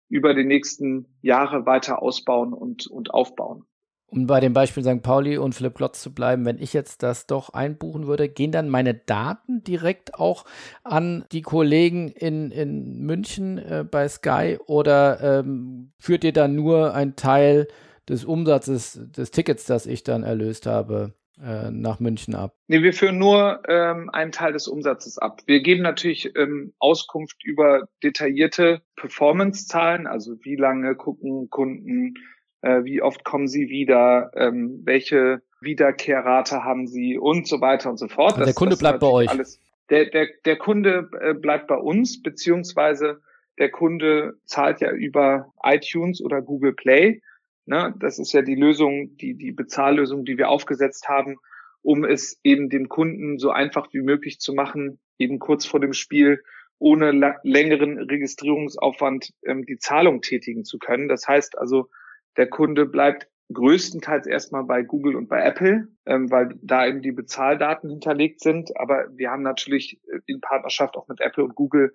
über die nächsten Jahre weiter ausbauen und, und aufbauen. Um bei dem Beispiel St. Pauli und Philipp Klotz zu bleiben, wenn ich jetzt das doch einbuchen würde, gehen dann meine Daten direkt auch an die Kollegen in, in München äh, bei Sky oder ähm, führt ihr dann nur einen Teil des Umsatzes des Tickets, das ich dann erlöst habe, äh, nach München ab? Nee, wir führen nur ähm, einen Teil des Umsatzes ab. Wir geben natürlich ähm, Auskunft über detaillierte Performance-Zahlen, also wie lange gucken Kunden, äh, wie oft kommen sie wieder, ähm, welche Wiederkehrrate haben sie und so weiter und so fort. Also der Kunde bleibt bei euch. Alles. Der, der, der Kunde äh, bleibt bei uns, beziehungsweise der Kunde zahlt ja über iTunes oder Google Play Ne? Das ist ja die Lösung, die, die Bezahllösung, die wir aufgesetzt haben, um es eben dem Kunden so einfach wie möglich zu machen, eben kurz vor dem Spiel ohne längeren Registrierungsaufwand ähm, die Zahlung tätigen zu können. Das heißt also, der Kunde bleibt größtenteils erstmal bei Google und bei Apple, ähm, weil da eben die Bezahldaten hinterlegt sind. Aber wir haben natürlich in Partnerschaft auch mit Apple und Google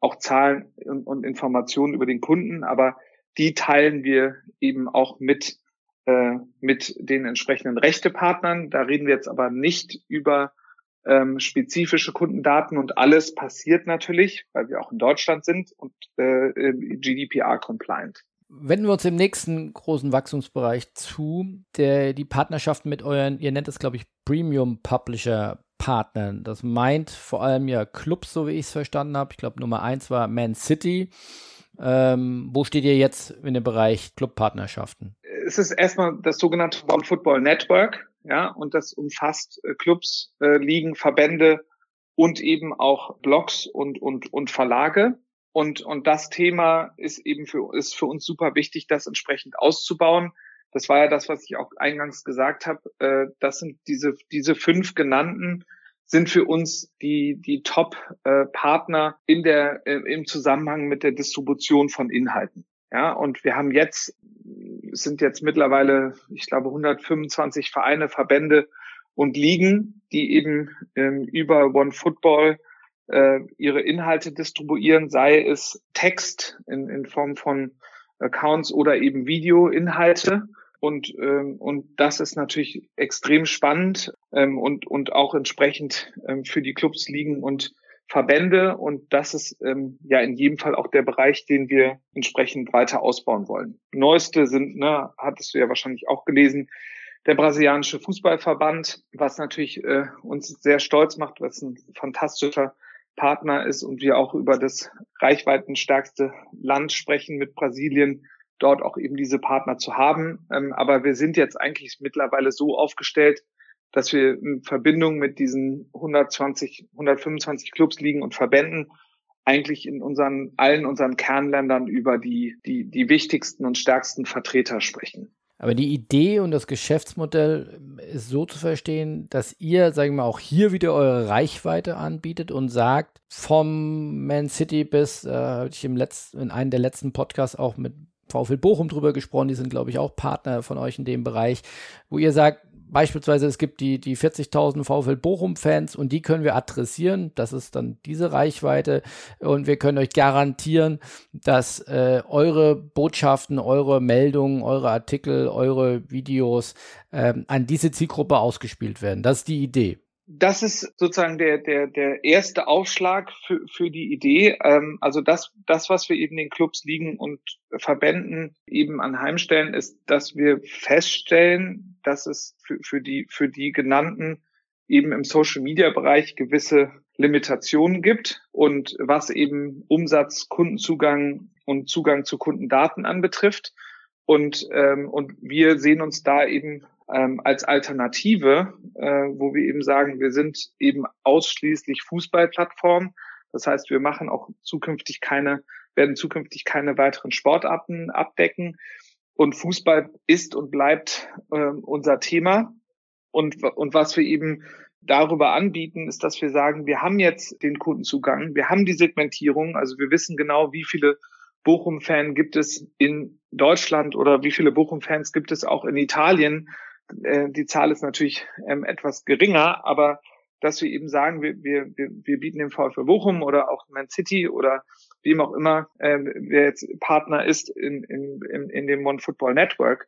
auch Zahlen und, und Informationen über den Kunden. Aber die teilen wir eben auch mit, äh, mit den entsprechenden Rechtepartnern. Da reden wir jetzt aber nicht über ähm, spezifische Kundendaten und alles passiert natürlich, weil wir auch in Deutschland sind und äh, GDPR-compliant. Wenden wir uns im nächsten großen Wachstumsbereich zu, der die Partnerschaft mit euren, ihr nennt es glaube ich Premium Publisher Partnern. Das meint vor allem ja Clubs, so wie ich es verstanden habe. Ich glaube Nummer eins war Man City. Ähm, wo steht ihr jetzt in dem Bereich Clubpartnerschaften? Es ist erstmal das sogenannte One Football Network, ja, und das umfasst äh, Clubs, äh, Ligen, Verbände und eben auch Blogs und, und, und Verlage. Und, und das Thema ist eben für, ist für uns super wichtig, das entsprechend auszubauen. Das war ja das, was ich auch eingangs gesagt habe. Äh, das sind diese, diese fünf genannten sind für uns die, die Top-Partner äh, in der, äh, im Zusammenhang mit der Distribution von Inhalten. Ja, und wir haben jetzt sind jetzt mittlerweile, ich glaube, 125 Vereine, Verbände und Ligen, die eben ähm, über One Football äh, ihre Inhalte distribuieren, sei es Text in, in Form von Accounts oder eben Videoinhalte. Und, ähm, und das ist natürlich extrem spannend ähm, und, und auch entsprechend ähm, für die Clubs, Ligen und Verbände. Und das ist ähm, ja in jedem Fall auch der Bereich, den wir entsprechend weiter ausbauen wollen. Neueste sind, ne, hattest du ja wahrscheinlich auch gelesen, der brasilianische Fußballverband, was natürlich äh, uns sehr stolz macht, was ein fantastischer Partner ist und wir auch über das reichweitenstärkste Land sprechen mit Brasilien, dort auch eben diese Partner zu haben. Ähm, aber wir sind jetzt eigentlich mittlerweile so aufgestellt, dass wir in Verbindung mit diesen 120, 125 Clubs liegen und Verbänden eigentlich in unseren, allen unseren Kernländern über die, die, die wichtigsten und stärksten Vertreter sprechen. Aber die Idee und das Geschäftsmodell ist so zu verstehen, dass ihr, sagen wir mal, auch hier wieder eure Reichweite anbietet und sagt, vom Man City bis, äh, habe ich im letzten, in einem der letzten Podcasts auch mit VfL Bochum drüber gesprochen, die sind, glaube ich, auch Partner von euch in dem Bereich, wo ihr sagt, beispielsweise es gibt die, die 40.000 VfL Bochum-Fans und die können wir adressieren. Das ist dann diese Reichweite und wir können euch garantieren, dass äh, eure Botschaften, eure Meldungen, eure Artikel, eure Videos äh, an diese Zielgruppe ausgespielt werden. Das ist die Idee das ist sozusagen der, der, der erste Aufschlag für, für die Idee. Ähm, also das, das, was wir eben den Clubs liegen und Verbänden eben anheimstellen, ist, dass wir feststellen, dass es für, für, die, für die genannten eben im Social Media Bereich gewisse Limitationen gibt und was eben Umsatz, Kundenzugang und Zugang zu Kundendaten anbetrifft. Und, ähm, und wir sehen uns da eben ähm, als Alternative, äh, wo wir eben sagen, wir sind eben ausschließlich Fußballplattform. Das heißt, wir machen auch zukünftig keine, werden zukünftig keine weiteren Sportarten abdecken. Und Fußball ist und bleibt äh, unser Thema. Und, und was wir eben darüber anbieten, ist, dass wir sagen, wir haben jetzt den Kundenzugang, wir haben die Segmentierung, also wir wissen genau, wie viele Bochum-Fan gibt es in Deutschland oder wie viele Bochum-Fans gibt es auch in Italien. Äh, die Zahl ist natürlich ähm, etwas geringer, aber dass wir eben sagen, wir, wir, wir bieten dem VfB Bochum oder auch Man City oder wem auch immer, ähm, wer jetzt Partner ist in, in, in, in dem One Football Network,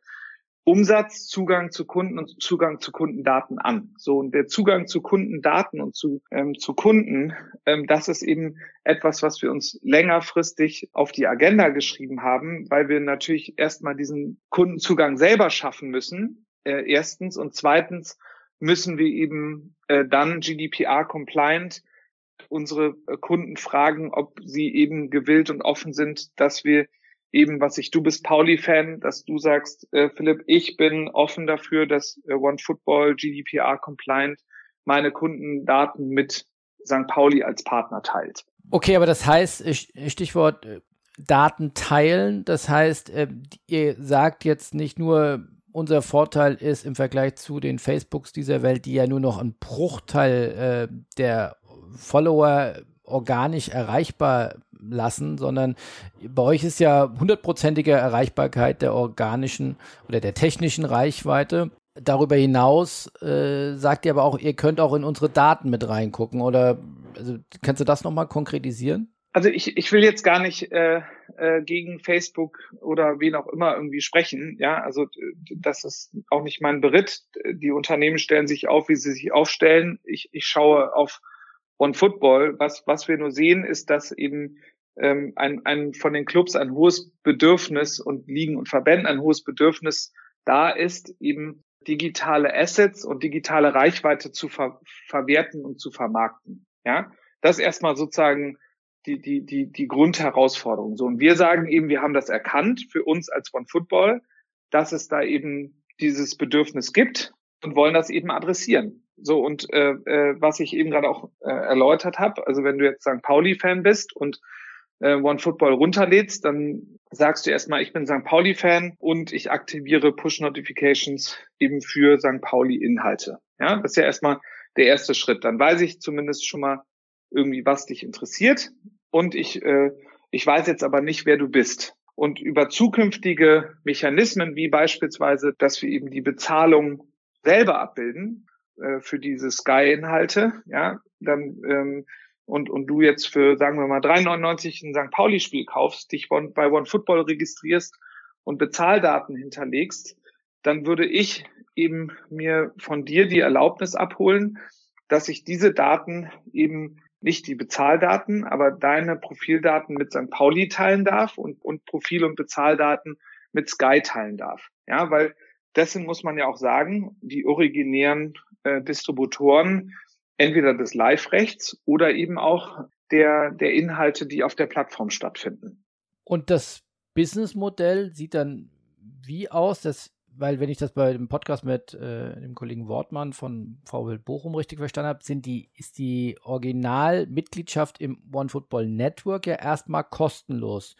Umsatz, Zugang zu Kunden und Zugang zu Kundendaten an. So und der Zugang zu Kundendaten und zu ähm, zu Kunden, ähm, das ist eben etwas, was wir uns längerfristig auf die Agenda geschrieben haben, weil wir natürlich erstmal diesen Kundenzugang selber schaffen müssen äh, erstens. Und zweitens müssen wir eben äh, dann GDPR-compliant unsere äh, Kunden fragen, ob sie eben gewillt und offen sind, dass wir eben, was ich, du bist Pauli-Fan, dass du sagst, äh, Philipp, ich bin offen dafür, dass äh, OneFootball GDPR-compliant meine Kundendaten mit St. Pauli als Partner teilt. Okay, aber das heißt, Stichwort äh, Daten teilen, das heißt, äh, ihr sagt jetzt nicht nur, unser Vorteil ist im Vergleich zu den Facebooks dieser Welt, die ja nur noch einen Bruchteil äh, der Follower organisch erreichbar lassen, sondern bei euch ist ja hundertprozentige Erreichbarkeit der organischen oder der technischen Reichweite. Darüber hinaus äh, sagt ihr aber auch, ihr könnt auch in unsere Daten mit reingucken oder also, kannst du das nochmal konkretisieren? Also ich, ich will jetzt gar nicht äh, äh, gegen Facebook oder wen auch immer irgendwie sprechen. Ja, also das ist auch nicht mein Beritt. Die Unternehmen stellen sich auf, wie sie sich aufstellen. Ich, ich schaue auf One Football. Was, was wir nur sehen, ist, dass eben ähm, ein, ein von den Clubs ein hohes Bedürfnis und Ligen und Verbänden ein hohes Bedürfnis da ist, eben digitale Assets und digitale Reichweite zu ver verwerten und zu vermarkten. Ja, das erstmal sozusagen die, die, die, die Grundherausforderung. So, und wir sagen eben, wir haben das erkannt für uns als One Football, dass es da eben dieses Bedürfnis gibt und wollen das eben adressieren. So, und äh, äh, was ich eben gerade auch äh, erläutert habe, also wenn du jetzt St. Pauli-Fan bist und äh, One Football runterlädst, dann sagst du erstmal, ich bin St. Pauli-Fan und ich aktiviere Push-Notifications eben für St. Pauli-Inhalte. Ja, das ist ja erstmal der erste Schritt. Dann weiß ich zumindest schon mal, irgendwie, was dich interessiert. Und ich, äh, ich weiß jetzt aber nicht, wer du bist. Und über zukünftige Mechanismen, wie beispielsweise, dass wir eben die Bezahlung selber abbilden äh, für diese Sky-Inhalte, ja, dann ähm, und, und du jetzt für, sagen wir mal, 3,99 ein St. Pauli-Spiel kaufst, dich bei OneFootball registrierst und Bezahldaten hinterlegst, dann würde ich eben mir von dir die Erlaubnis abholen, dass ich diese Daten eben nicht die Bezahldaten, aber deine Profildaten mit St. Pauli teilen darf und, und Profil- und Bezahldaten mit Sky teilen darf. Ja, weil dessen muss man ja auch sagen, die originären äh, Distributoren entweder des Live-Rechts oder eben auch der, der Inhalte, die auf der Plattform stattfinden. Und das Businessmodell sieht dann wie aus? Das, weil, wenn ich das bei dem Podcast mit äh, dem Kollegen Wortmann von VW Bochum richtig verstanden habe, sind die, ist die Originalmitgliedschaft im OneFootball Network ja erstmal kostenlos.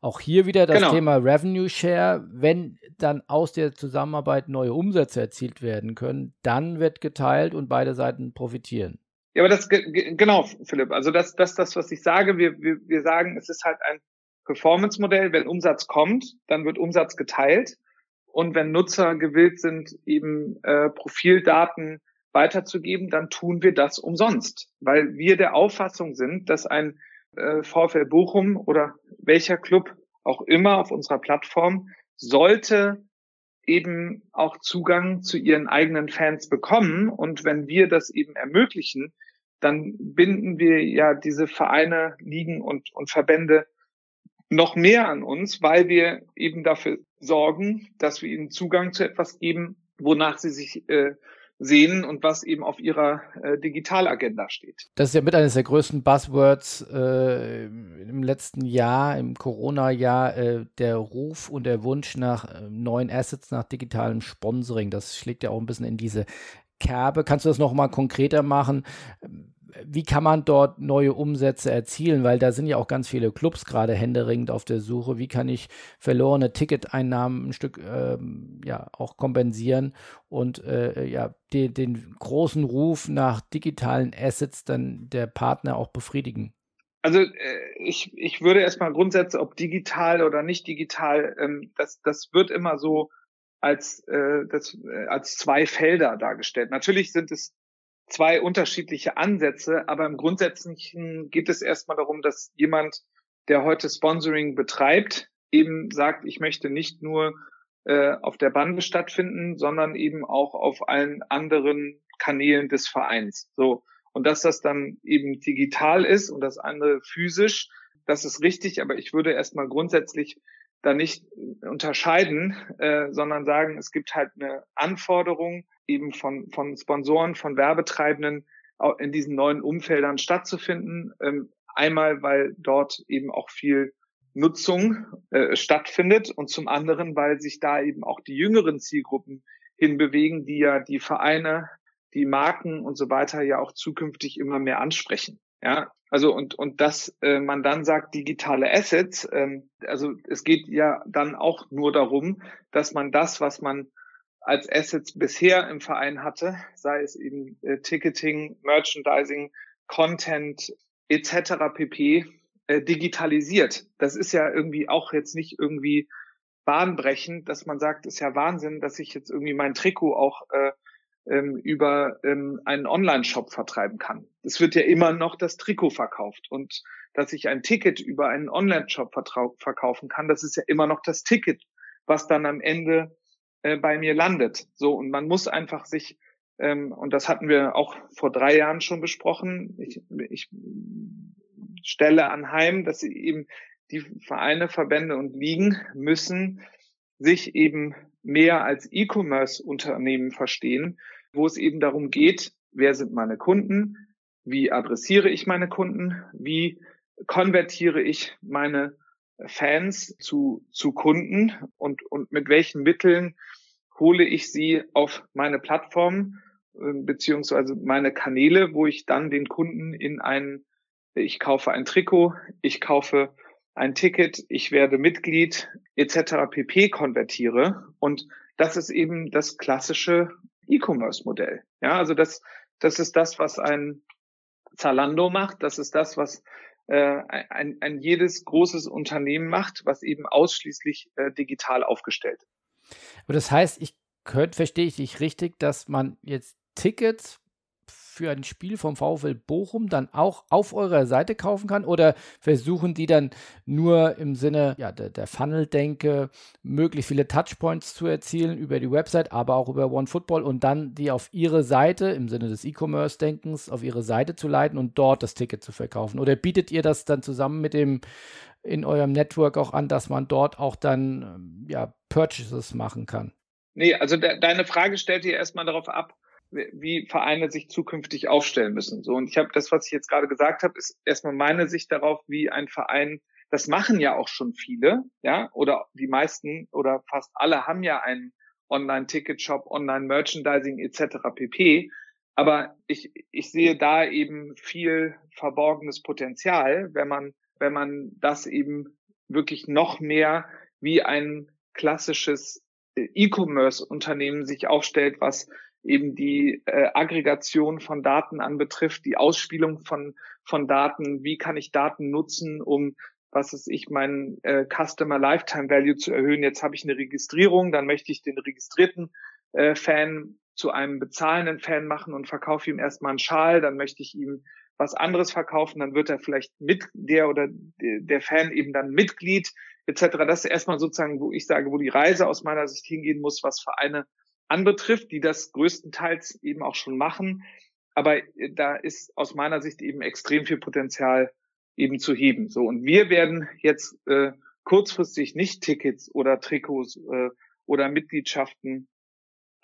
Auch hier wieder das genau. Thema Revenue Share. Wenn dann aus der Zusammenarbeit neue Umsätze erzielt werden können, dann wird geteilt und beide Seiten profitieren. Ja, aber das genau, Philipp. Also das, das, das, was ich sage, wir, wir, wir sagen, es ist halt ein Performance-Modell. Wenn Umsatz kommt, dann wird Umsatz geteilt. Und wenn Nutzer gewillt sind, eben äh, Profildaten weiterzugeben, dann tun wir das umsonst, weil wir der Auffassung sind, dass ein äh, VfL Bochum oder welcher Club auch immer auf unserer Plattform sollte eben auch Zugang zu ihren eigenen Fans bekommen. Und wenn wir das eben ermöglichen, dann binden wir ja diese Vereine, Ligen und, und Verbände noch mehr an uns, weil wir eben dafür sorgen, dass wir ihnen Zugang zu etwas geben, wonach sie sich äh, sehen und was eben auf ihrer äh, Digitalagenda steht. Das ist ja mit eines der größten Buzzwords äh, im letzten Jahr, im Corona-Jahr, äh, der Ruf und der Wunsch nach äh, neuen Assets, nach digitalem Sponsoring. Das schlägt ja auch ein bisschen in diese Kerbe. Kannst du das noch mal konkreter machen? Wie kann man dort neue Umsätze erzielen? Weil da sind ja auch ganz viele Clubs gerade händeringend auf der Suche. Wie kann ich verlorene Ticketeinnahmen ein Stück ähm, ja auch kompensieren und äh, ja den, den großen Ruf nach digitalen Assets dann der Partner auch befriedigen? Also äh, ich, ich würde erstmal grundsätzlich, ob digital oder nicht digital, ähm, das, das wird immer so als, äh, das, äh, als zwei Felder dargestellt. Natürlich sind es zwei unterschiedliche Ansätze, aber im Grundsätzlichen geht es erstmal darum, dass jemand, der heute Sponsoring betreibt, eben sagt, ich möchte nicht nur äh, auf der Bande stattfinden, sondern eben auch auf allen anderen Kanälen des Vereins. So. Und dass das dann eben digital ist und das andere physisch, das ist richtig, aber ich würde erstmal grundsätzlich da nicht unterscheiden, äh, sondern sagen, es gibt halt eine Anforderung eben von, von Sponsoren, von Werbetreibenden in diesen neuen Umfeldern stattzufinden. Ähm, einmal, weil dort eben auch viel Nutzung äh, stattfindet und zum anderen, weil sich da eben auch die jüngeren Zielgruppen hinbewegen, die ja die Vereine, die Marken und so weiter ja auch zukünftig immer mehr ansprechen. Ja, also und und dass äh, man dann sagt digitale Assets, ähm, also es geht ja dann auch nur darum, dass man das, was man als Assets bisher im Verein hatte, sei es eben äh, Ticketing, Merchandising, Content etc. pp. Äh, digitalisiert. Das ist ja irgendwie auch jetzt nicht irgendwie bahnbrechend, dass man sagt, ist ja Wahnsinn, dass ich jetzt irgendwie mein Trikot auch äh, ähm, über ähm, einen Online-Shop vertreiben kann. Es wird ja immer noch das Trikot verkauft und dass ich ein Ticket über einen Online-Shop verkaufen kann, das ist ja immer noch das Ticket, was dann am Ende äh, bei mir landet. So und man muss einfach sich ähm, und das hatten wir auch vor drei Jahren schon besprochen. Ich, ich stelle anheim, dass eben die Vereine, Verbände und Ligen müssen sich eben mehr als E-Commerce-Unternehmen verstehen, wo es eben darum geht, wer sind meine Kunden, wie adressiere ich meine Kunden, wie konvertiere ich meine Fans zu, zu Kunden und, und mit welchen Mitteln hole ich sie auf meine Plattform äh, beziehungsweise meine Kanäle, wo ich dann den Kunden in ein, ich kaufe ein Trikot, ich kaufe ein Ticket, ich werde Mitglied etc. pp konvertiere. Und das ist eben das klassische E-Commerce-Modell. Ja, also das, das ist das, was ein Zalando macht. Das ist das, was äh, ein, ein jedes großes Unternehmen macht, was eben ausschließlich äh, digital aufgestellt. Aber das heißt, ich könnte, verstehe ich dich richtig, dass man jetzt Tickets für ein Spiel vom VfL Bochum dann auch auf eurer Seite kaufen kann? Oder versuchen die dann nur im Sinne ja, der, der Funnel-Denke, möglichst viele Touchpoints zu erzielen über die Website, aber auch über OneFootball und dann die auf ihre Seite, im Sinne des E-Commerce-Denkens, auf ihre Seite zu leiten und dort das Ticket zu verkaufen? Oder bietet ihr das dann zusammen mit dem in eurem Network auch an, dass man dort auch dann ähm, ja, Purchases machen kann? Nee, also de deine Frage stellt ihr erstmal darauf ab, wie Vereine sich zukünftig aufstellen müssen. So und ich habe das, was ich jetzt gerade gesagt habe, ist erstmal meine Sicht darauf, wie ein Verein. Das machen ja auch schon viele, ja, oder die meisten oder fast alle haben ja einen Online-Ticket-Shop, Online-Merchandising etc. pp. Aber ich, ich sehe da eben viel verborgenes Potenzial, wenn man, wenn man das eben wirklich noch mehr wie ein klassisches äh, E-Commerce-Unternehmen sich aufstellt, was eben die äh, Aggregation von Daten anbetrifft, die Ausspielung von, von Daten, wie kann ich Daten nutzen, um was ist ich, mein äh, Customer Lifetime Value zu erhöhen. Jetzt habe ich eine Registrierung, dann möchte ich den registrierten äh, Fan zu einem bezahlenden Fan machen und verkaufe ihm erstmal einen Schal, dann möchte ich ihm was anderes verkaufen, dann wird er vielleicht mit der oder der Fan eben dann Mitglied etc. Das ist erstmal sozusagen, wo ich sage, wo die Reise aus meiner Sicht hingehen muss, was Vereine anbetrifft, die das größtenteils eben auch schon machen. Aber äh, da ist aus meiner Sicht eben extrem viel Potenzial eben zu heben. So und wir werden jetzt äh, kurzfristig nicht Tickets oder Trikots äh, oder Mitgliedschaften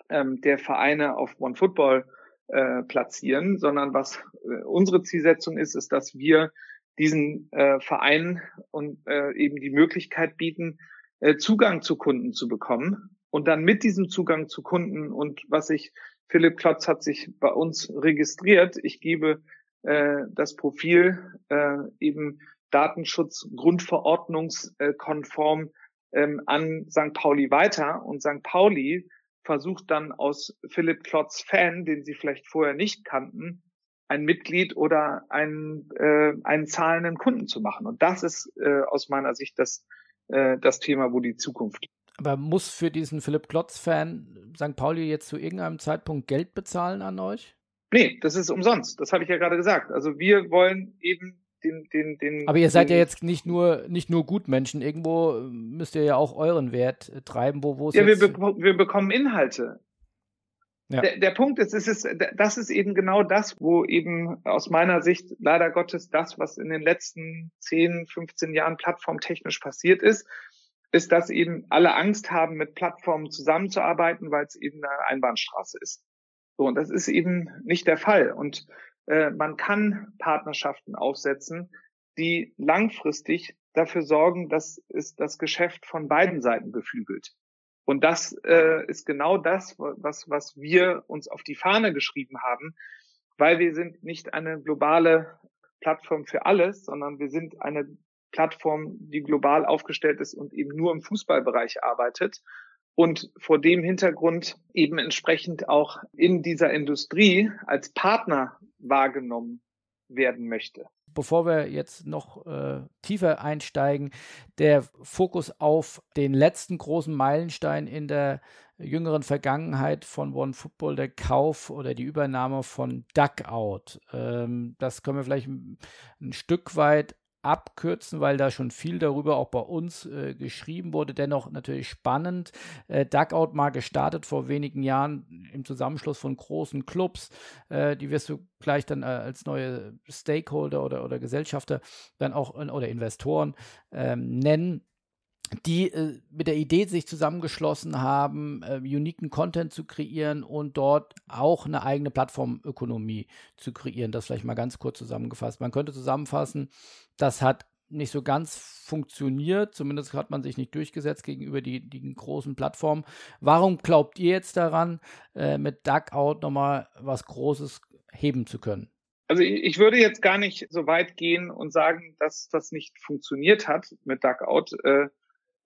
ähm, der Vereine auf OneFootball äh, platzieren, sondern was äh, unsere Zielsetzung ist, ist, dass wir diesen äh, Vereinen und äh, eben die Möglichkeit bieten, äh, Zugang zu Kunden zu bekommen und dann mit diesem Zugang zu Kunden und was ich, Philipp Klotz hat sich bei uns registriert, ich gebe äh, das Profil äh, eben Datenschutzgrundverordnungskonform ähm, an St. Pauli weiter und St. Pauli versucht dann aus Philipp Klotz Fan, den sie vielleicht vorher nicht kannten, ein Mitglied oder einen, äh, einen zahlenden Kunden zu machen. Und das ist äh, aus meiner Sicht das, äh, das Thema, wo die Zukunft aber muss für diesen Philipp Klotz-Fan St. Pauli jetzt zu irgendeinem Zeitpunkt Geld bezahlen an euch? Nee, das ist umsonst. Das habe ich ja gerade gesagt. Also wir wollen eben den, den, den. Aber ihr seid ja jetzt nicht nur, nicht nur Gutmenschen. Irgendwo müsst ihr ja auch euren Wert äh, treiben, wo, wo es Ja, wir, be wir bekommen Inhalte. Ja. Der, der Punkt ist, es ist, das ist eben genau das, wo eben aus meiner Sicht leider Gottes das, was in den letzten 10, 15 Jahren plattformtechnisch passiert ist, ist, dass eben alle Angst haben, mit Plattformen zusammenzuarbeiten, weil es eben eine Einbahnstraße ist. So, und das ist eben nicht der Fall. Und äh, man kann Partnerschaften aufsetzen, die langfristig dafür sorgen, dass es das Geschäft von beiden Seiten beflügelt. Und das äh, ist genau das, was, was wir uns auf die Fahne geschrieben haben, weil wir sind nicht eine globale Plattform für alles, sondern wir sind eine Plattform, die global aufgestellt ist und eben nur im Fußballbereich arbeitet und vor dem Hintergrund eben entsprechend auch in dieser Industrie als Partner wahrgenommen werden möchte. Bevor wir jetzt noch äh, tiefer einsteigen, der Fokus auf den letzten großen Meilenstein in der jüngeren Vergangenheit von One Football, der Kauf oder die Übernahme von Duckout. Ähm, das können wir vielleicht ein, ein Stück weit abkürzen, weil da schon viel darüber auch bei uns äh, geschrieben wurde. Dennoch natürlich spannend. Äh, Duckout mal gestartet vor wenigen Jahren im Zusammenschluss von großen Clubs. Äh, die wirst du gleich dann äh, als neue Stakeholder oder, oder Gesellschafter dann auch oder Investoren ähm, nennen die äh, mit der Idee sich zusammengeschlossen haben, äh, uniken Content zu kreieren und dort auch eine eigene Plattformökonomie zu kreieren. Das vielleicht mal ganz kurz zusammengefasst. Man könnte zusammenfassen, das hat nicht so ganz funktioniert, zumindest hat man sich nicht durchgesetzt gegenüber die, die großen Plattformen. Warum glaubt ihr jetzt daran, äh, mit Duckout nochmal was Großes heben zu können? Also ich würde jetzt gar nicht so weit gehen und sagen, dass das nicht funktioniert hat mit Duckout. Äh,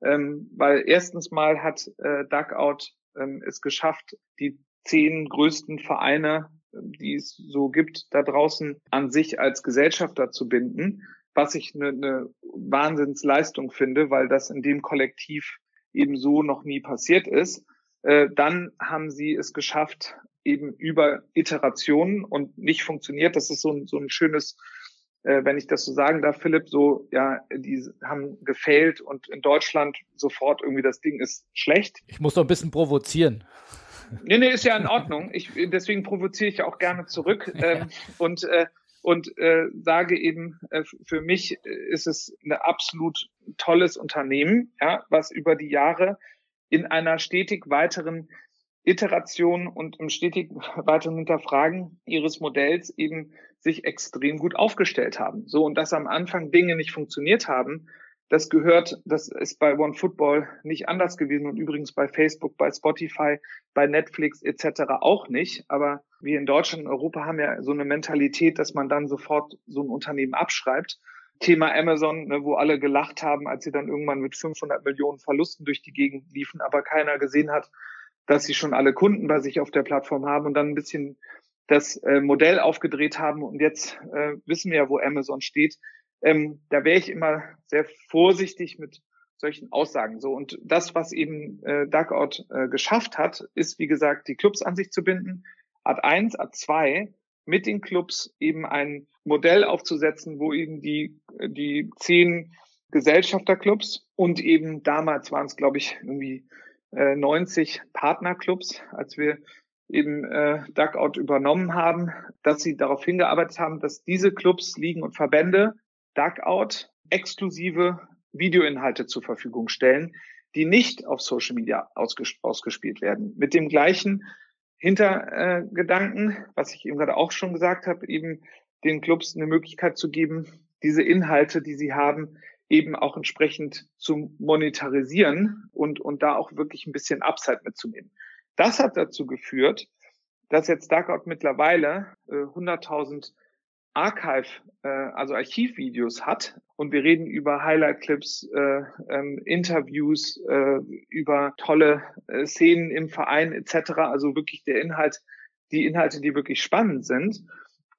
ähm, weil erstens mal hat äh, Duckout ähm, es geschafft, die zehn größten Vereine, die es so gibt, da draußen an sich als Gesellschafter zu binden. Was ich eine, eine Wahnsinnsleistung finde, weil das in dem Kollektiv eben so noch nie passiert ist. Äh, dann haben sie es geschafft, eben über Iterationen und nicht funktioniert. Das ist so ein, so ein schönes, äh, wenn ich das so sagen darf, Philipp, so, ja, die haben gefailt und in Deutschland sofort irgendwie das Ding ist schlecht. Ich muss doch ein bisschen provozieren. Nee, nee, ist ja in Ordnung. Ich, deswegen provoziere ich auch gerne zurück. <laughs> Ähm, und äh, und äh, sage eben, äh, für mich ist es ein absolut tolles Unternehmen, ja, was über die Jahre in einer stetig weiteren Iteration und im stetig weiteren Hinterfragen ihres Modells eben sich extrem gut aufgestellt haben. So, und dass am Anfang Dinge nicht funktioniert haben, das gehört, das ist bei OneFootball nicht anders gewesen und übrigens bei Facebook, bei Spotify, bei Netflix etc. auch nicht. Aber wir in Deutschland und Europa haben ja so eine Mentalität, dass man dann sofort so ein Unternehmen abschreibt. Thema Amazon, ne, wo alle gelacht haben, als sie dann irgendwann mit 500 Millionen Verlusten durch die Gegend liefen, aber keiner gesehen hat, dass sie schon alle Kunden bei sich auf der Plattform haben und dann ein bisschen das äh, Modell aufgedreht haben und jetzt äh, wissen wir ja, wo Amazon steht. Ähm, da wäre ich immer sehr vorsichtig mit solchen Aussagen. So und das, was eben äh, Duckout äh, geschafft hat, ist wie gesagt die Clubs an sich zu binden. Art 1, Art 2 mit den Clubs eben ein Modell aufzusetzen, wo eben die die zehn Gesellschafterclubs und eben damals waren es glaube ich irgendwie äh, 90 Partnerclubs, als wir eben äh, Duckout übernommen haben, dass sie darauf hingearbeitet haben, dass diese Clubs, Ligen und Verbände Duckout exklusive Videoinhalte zur Verfügung stellen, die nicht auf Social Media ausges ausgespielt werden. Mit dem gleichen Hintergedanken, äh, was ich eben gerade auch schon gesagt habe, eben den Clubs eine Möglichkeit zu geben, diese Inhalte, die sie haben, eben auch entsprechend zu monetarisieren und, und da auch wirklich ein bisschen Upside mitzunehmen. Das hat dazu geführt, dass jetzt Darkout mittlerweile äh, 100.000 Archive, äh, also Archivvideos hat und wir reden über Highlight-Clips, äh, ähm, Interviews, äh, über tolle äh, Szenen im Verein etc. Also wirklich der Inhalt, die Inhalte, die wirklich spannend sind.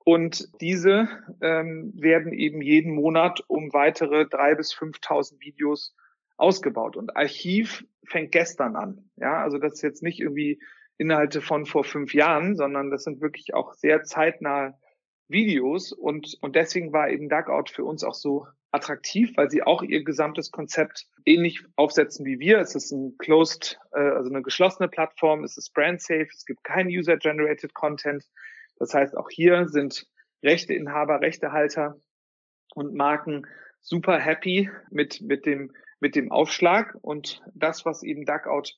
Und diese ähm, werden eben jeden Monat um weitere drei bis 5.000 Videos ausgebaut. Und Archiv fängt gestern an. Ja, also das ist jetzt nicht irgendwie Inhalte von vor fünf Jahren, sondern das sind wirklich auch sehr zeitnahe Videos und, und deswegen war eben Dugout für uns auch so attraktiv, weil sie auch ihr gesamtes Konzept ähnlich aufsetzen wie wir. Es ist ein closed, äh, also eine geschlossene Plattform, es ist brand safe, es gibt kein user-generated Content. Das heißt, auch hier sind Rechteinhaber, Rechtehalter und Marken super happy mit, mit dem, mit dem Aufschlag. Und das, was eben Dugout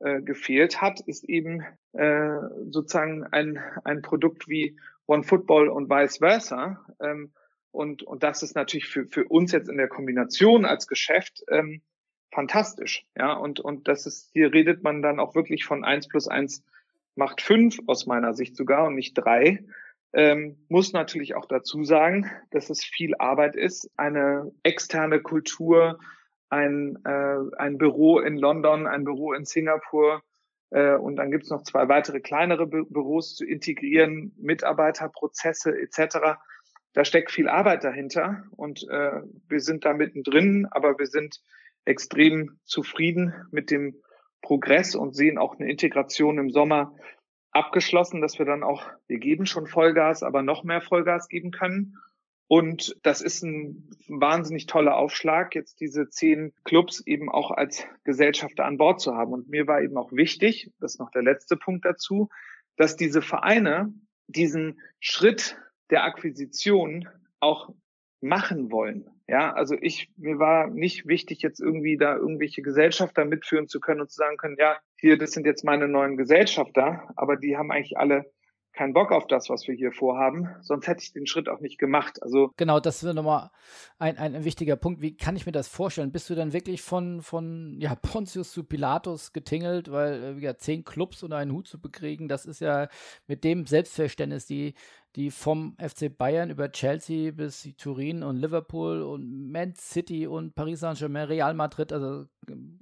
äh, gefehlt hat, ist eben äh, sozusagen ein, ein Produkt wie One Football und vice versa. Ähm, und, und das ist natürlich für, für uns jetzt in der Kombination als Geschäft ähm, fantastisch. Ja, und, und das ist, hier redet man dann auch wirklich von eins plus eins macht fünf aus meiner Sicht sogar und nicht drei. Ähm, muss natürlich auch dazu sagen, dass es viel Arbeit ist, eine externe Kultur, ein, äh, ein Büro in London, ein Büro in Singapur, und dann gibt es noch zwei weitere kleinere Bü Büros zu integrieren, Mitarbeiterprozesse etc. Da steckt viel Arbeit dahinter und äh, wir sind da mittendrin, aber wir sind extrem zufrieden mit dem Progress und sehen auch eine Integration im Sommer abgeschlossen, dass wir dann auch, wir geben schon Vollgas, aber noch mehr Vollgas geben können. Und das ist ein wahnsinnig toller Aufschlag, jetzt diese zehn Clubs eben auch als Gesellschafter an Bord zu haben. Und mir war eben auch wichtig, das ist noch der letzte Punkt dazu, dass diese Vereine diesen Schritt der Akquisition auch machen wollen. Ja, also ich, mir war nicht wichtig, jetzt irgendwie da irgendwelche Gesellschafter mitführen zu können und zu sagen können, ja, hier, das sind jetzt meine neuen Gesellschafter, aber die haben eigentlich alle keinen Bock auf das, was wir hier vorhaben, sonst hätte ich den Schritt auch nicht gemacht. Also genau, das ist nochmal ein, ein wichtiger Punkt. Wie kann ich mir das vorstellen? Bist du dann wirklich von, von ja, <laughs> Pontius zu Pilatus getingelt, weil äh, ja, zehn Clubs unter einen Hut zu bekriegen, das ist ja mit dem Selbstverständnis, die die vom FC Bayern über Chelsea bis Turin und Liverpool und Man City und Paris Saint-Germain, Real Madrid, also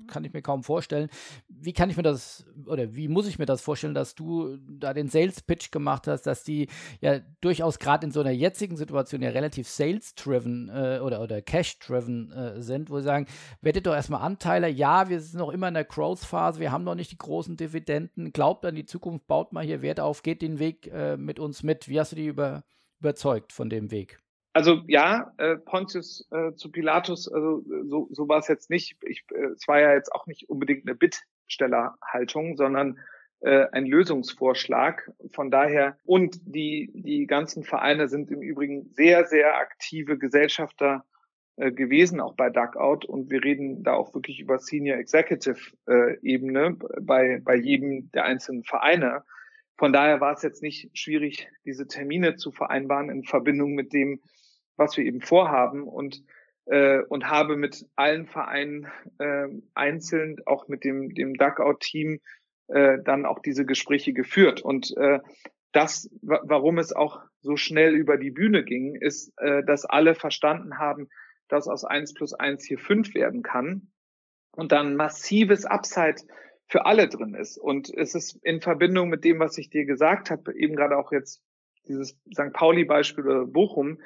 kann ich mir kaum vorstellen. Wie kann ich mir das oder wie muss ich mir das vorstellen, dass du da den Sales Pitch gemacht hast, dass die ja durchaus gerade in so einer jetzigen Situation ja relativ sales-driven äh, oder, oder cash-driven äh, sind, wo sie sagen, werdet doch erstmal Anteile, ja, wir sind noch immer in der Growth-Phase, wir haben noch nicht die großen Dividenden, glaubt an die Zukunft, baut mal hier Wert auf, geht den Weg äh, mit uns mit. Wie hast du die über, überzeugt von dem Weg? Also ja, äh, Pontius äh, zu Pilatus, also so, so war es jetzt nicht. Ich, äh, es war ja jetzt auch nicht unbedingt eine Bittstellerhaltung, sondern äh, ein Lösungsvorschlag. Von daher und die die ganzen Vereine sind im Übrigen sehr sehr aktive Gesellschafter äh, gewesen, auch bei Duckout. Und wir reden da auch wirklich über Senior Executive äh, Ebene bei bei jedem der einzelnen Vereine. Von daher war es jetzt nicht schwierig, diese Termine zu vereinbaren in Verbindung mit dem, was wir eben vorhaben und äh, und habe mit allen Vereinen äh, einzeln, auch mit dem dem Duckout-Team, äh, dann auch diese Gespräche geführt. Und äh, das, warum es auch so schnell über die Bühne ging, ist, äh, dass alle verstanden haben, dass aus eins plus eins hier fünf werden kann und dann massives Upside für alle drin ist. Und es ist in Verbindung mit dem, was ich dir gesagt habe, eben gerade auch jetzt dieses St. Pauli-Beispiel oder Bochum,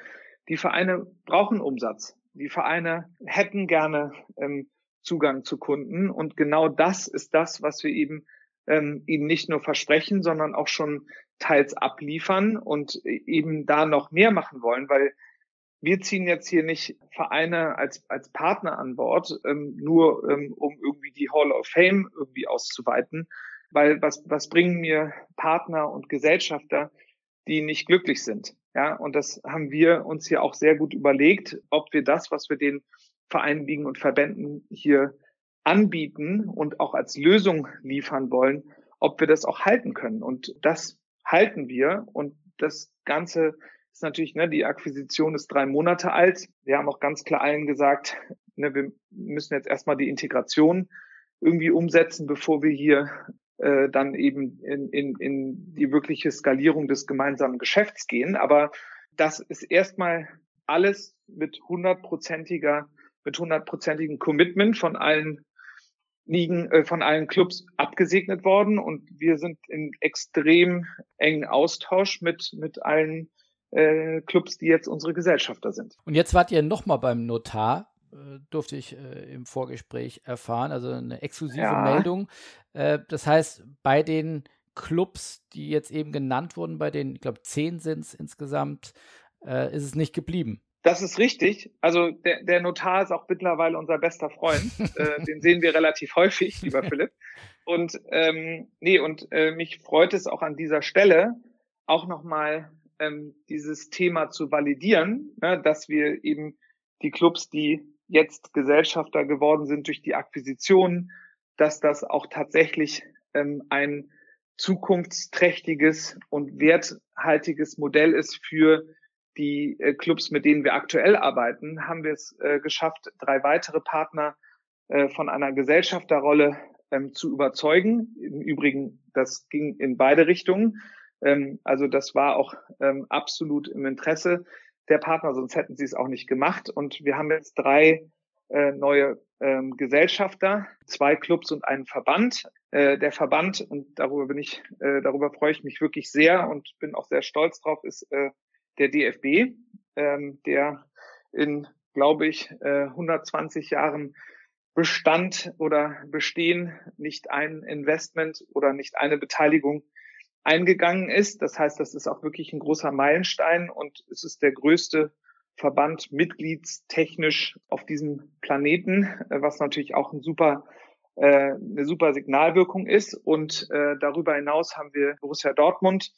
die Vereine brauchen Umsatz. Die Vereine hätten gerne ähm, Zugang zu Kunden. Und genau das ist das, was wir eben ähm, ihnen nicht nur versprechen, sondern auch schon teils abliefern und eben da noch mehr machen wollen, weil wir ziehen jetzt hier nicht Vereine als, als Partner an Bord, ähm, nur ähm, um irgendwie die Hall of Fame irgendwie auszuweiten, weil was, was bringen mir Partner und Gesellschafter, die nicht glücklich sind? Ja, und das haben wir uns hier auch sehr gut überlegt, ob wir das, was wir den Vereinen liegen und Verbänden hier anbieten und auch als Lösung liefern wollen, ob wir das auch halten können. Und das halten wir. Und das Ganze ist natürlich, ne, die Akquisition ist drei Monate alt. Wir haben auch ganz klar allen gesagt, ne, wir müssen jetzt erstmal die Integration irgendwie umsetzen, bevor wir hier äh, dann eben in, in, in die wirkliche Skalierung des gemeinsamen Geschäfts gehen. Aber das ist erstmal alles mit hundertprozentiger, mit hundertprozentigem Commitment von allen Ligen, äh, von allen Clubs abgesegnet worden und wir sind in extrem engen Austausch mit, mit allen äh, Clubs, die jetzt unsere Gesellschafter sind. Und jetzt wart ihr nochmal beim Notar, äh, durfte ich äh, im Vorgespräch erfahren, also eine exklusive ja. Meldung. Äh, das heißt, bei den Clubs, die jetzt eben genannt wurden, bei den, ich glaube, zehn sind es insgesamt, äh, ist es nicht geblieben. Das ist richtig. Also der, der Notar ist auch mittlerweile unser bester Freund. <laughs> äh, den sehen wir relativ häufig, lieber <laughs> Philipp. Und ähm, nee, und äh, mich freut es auch an dieser Stelle, auch nochmal ähm, dieses Thema zu validieren, ne, dass wir eben die Clubs, die jetzt Gesellschafter geworden sind durch die Akquisition, dass das auch tatsächlich ähm, ein zukunftsträchtiges und werthaltiges Modell ist für die äh, Clubs, mit denen wir aktuell arbeiten, haben wir es äh, geschafft, drei weitere Partner äh, von einer Gesellschafterrolle ähm, zu überzeugen. Im Übrigen, das ging in beide Richtungen. Ähm, also das war auch ähm, absolut im Interesse der Partner, sonst hätten sie es auch nicht gemacht. Und wir haben jetzt drei äh, neue ähm, Gesellschafter, zwei Clubs und einen Verband. Äh, der Verband, und darüber bin ich, äh, darüber freue ich mich wirklich sehr und bin auch sehr stolz drauf, ist äh, der DFB, ähm, der in, glaube ich, äh, 120 Jahren Bestand oder Bestehen nicht ein Investment oder nicht eine Beteiligung eingegangen ist. Das heißt, das ist auch wirklich ein großer Meilenstein und es ist der größte Verband mitgliedstechnisch auf diesem Planeten, äh, was natürlich auch ein super äh, eine super Signalwirkung ist. Und äh, darüber hinaus haben wir Borussia Dortmund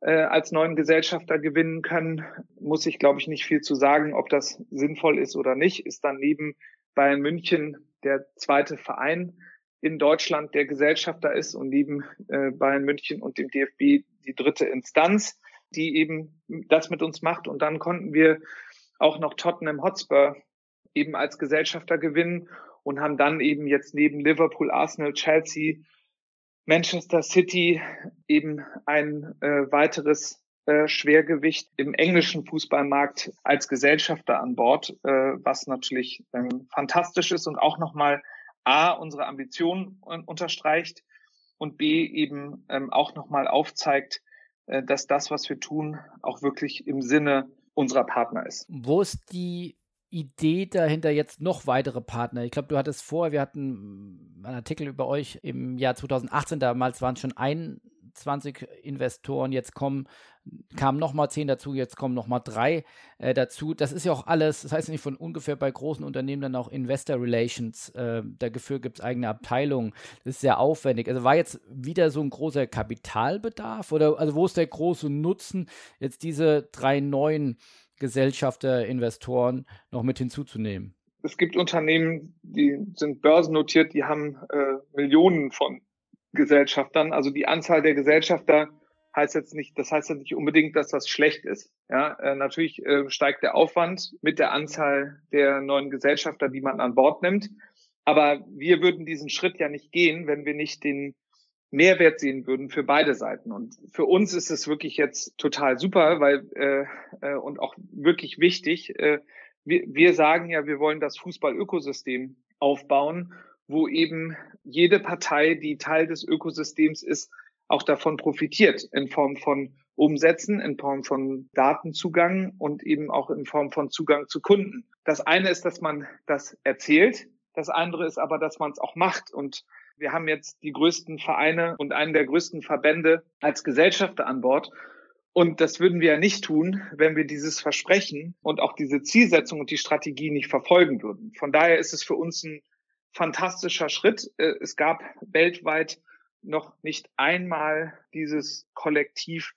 äh, als neuen Gesellschafter gewinnen können. Muss ich, glaube ich, nicht viel zu sagen, ob das sinnvoll ist oder nicht. Ist dann neben Bayern München der zweite Verein in Deutschland, der Gesellschafter ist und neben äh, Bayern München und dem DFB die dritte Instanz, die eben das mit uns macht. Und dann konnten wir auch noch Tottenham Hotspur eben als Gesellschafter gewinnen und haben dann eben jetzt neben Liverpool, Arsenal, Chelsea, Manchester City eben ein äh, weiteres äh, Schwergewicht im englischen Fußballmarkt als Gesellschafter an Bord, äh, was natürlich ähm, fantastisch ist und auch nochmal A, unsere Ambitionen unterstreicht und B, eben ähm, auch nochmal aufzeigt, äh, dass das, was wir tun, auch wirklich im Sinne unserer Partner ist. Wo ist die Idee dahinter jetzt noch weitere Partner? Ich glaube, du hattest vor, wir hatten einen Artikel über euch im Jahr 2018, damals waren es schon 21 Investoren, jetzt kommen kamen nochmal zehn dazu, jetzt kommen nochmal drei äh, dazu. Das ist ja auch alles, das heißt nicht von ungefähr bei großen Unternehmen dann auch Investor Relations. Äh, dafür gibt es eigene Abteilungen. Das ist sehr aufwendig. Also war jetzt wieder so ein großer Kapitalbedarf oder also wo ist der große Nutzen, jetzt diese drei neuen Gesellschafter, Investoren noch mit hinzuzunehmen? Es gibt Unternehmen, die sind börsennotiert, die haben äh, Millionen von Gesellschaftern. Also die Anzahl der Gesellschafter heißt jetzt nicht, das heißt ja nicht unbedingt, dass das schlecht ist. Ja, äh, natürlich äh, steigt der Aufwand mit der Anzahl der neuen Gesellschafter, die man an Bord nimmt. Aber wir würden diesen Schritt ja nicht gehen, wenn wir nicht den Mehrwert sehen würden für beide Seiten. Und für uns ist es wirklich jetzt total super, weil äh, äh, und auch wirklich wichtig. Äh, wir, wir sagen ja, wir wollen das Fußball-Ökosystem aufbauen, wo eben jede Partei, die Teil des Ökosystems ist, auch davon profitiert in Form von Umsätzen, in Form von Datenzugang und eben auch in Form von Zugang zu Kunden. Das eine ist, dass man das erzählt, das andere ist aber, dass man es auch macht. Und wir haben jetzt die größten Vereine und einen der größten Verbände als Gesellschafter an Bord. Und das würden wir ja nicht tun, wenn wir dieses Versprechen und auch diese Zielsetzung und die Strategie nicht verfolgen würden. Von daher ist es für uns ein fantastischer Schritt. Äh, es gab weltweit noch nicht einmal dieses Kollektiv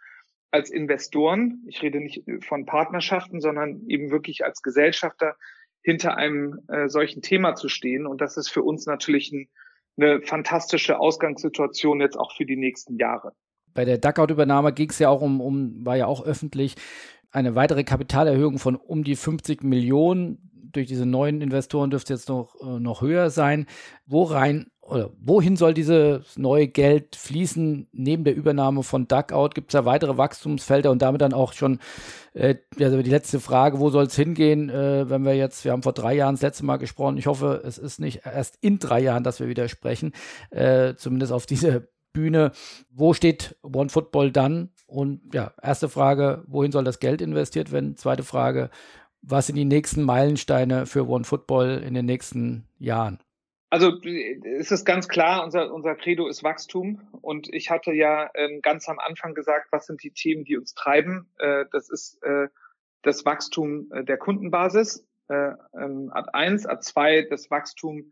als Investoren, ich rede nicht von Partnerschaften, sondern eben wirklich als Gesellschafter hinter einem äh, solchen Thema zu stehen. Und das ist für uns natürlich ein, eine fantastische Ausgangssituation jetzt auch für die nächsten Jahre. Bei der Duckout-Übernahme ging es ja auch um, um, war ja auch öffentlich, eine weitere Kapitalerhöhung von um die 50 Millionen. Durch diese neuen Investoren dürfte es jetzt noch, äh, noch höher sein. Wo rein oder wohin soll dieses neue Geld fließen? Neben der Übernahme von Duckout gibt es da weitere Wachstumsfelder und damit dann auch schon äh, also die letzte Frage, wo soll es hingehen, äh, wenn wir jetzt, wir haben vor drei Jahren das letzte Mal gesprochen, ich hoffe, es ist nicht erst in drei Jahren, dass wir wieder sprechen, äh, zumindest auf diese Bühne. Wo steht One Football dann? Und ja, erste Frage, wohin soll das Geld investiert werden? Zweite Frage, was sind die nächsten Meilensteine für One Football in den nächsten Jahren? Also es ist ganz klar, unser, unser Credo ist Wachstum. Und ich hatte ja ähm, ganz am Anfang gesagt, was sind die Themen, die uns treiben. Äh, das ist äh, das Wachstum äh, der Kundenbasis, äh, ähm, Ad 1, Ad 2 das Wachstum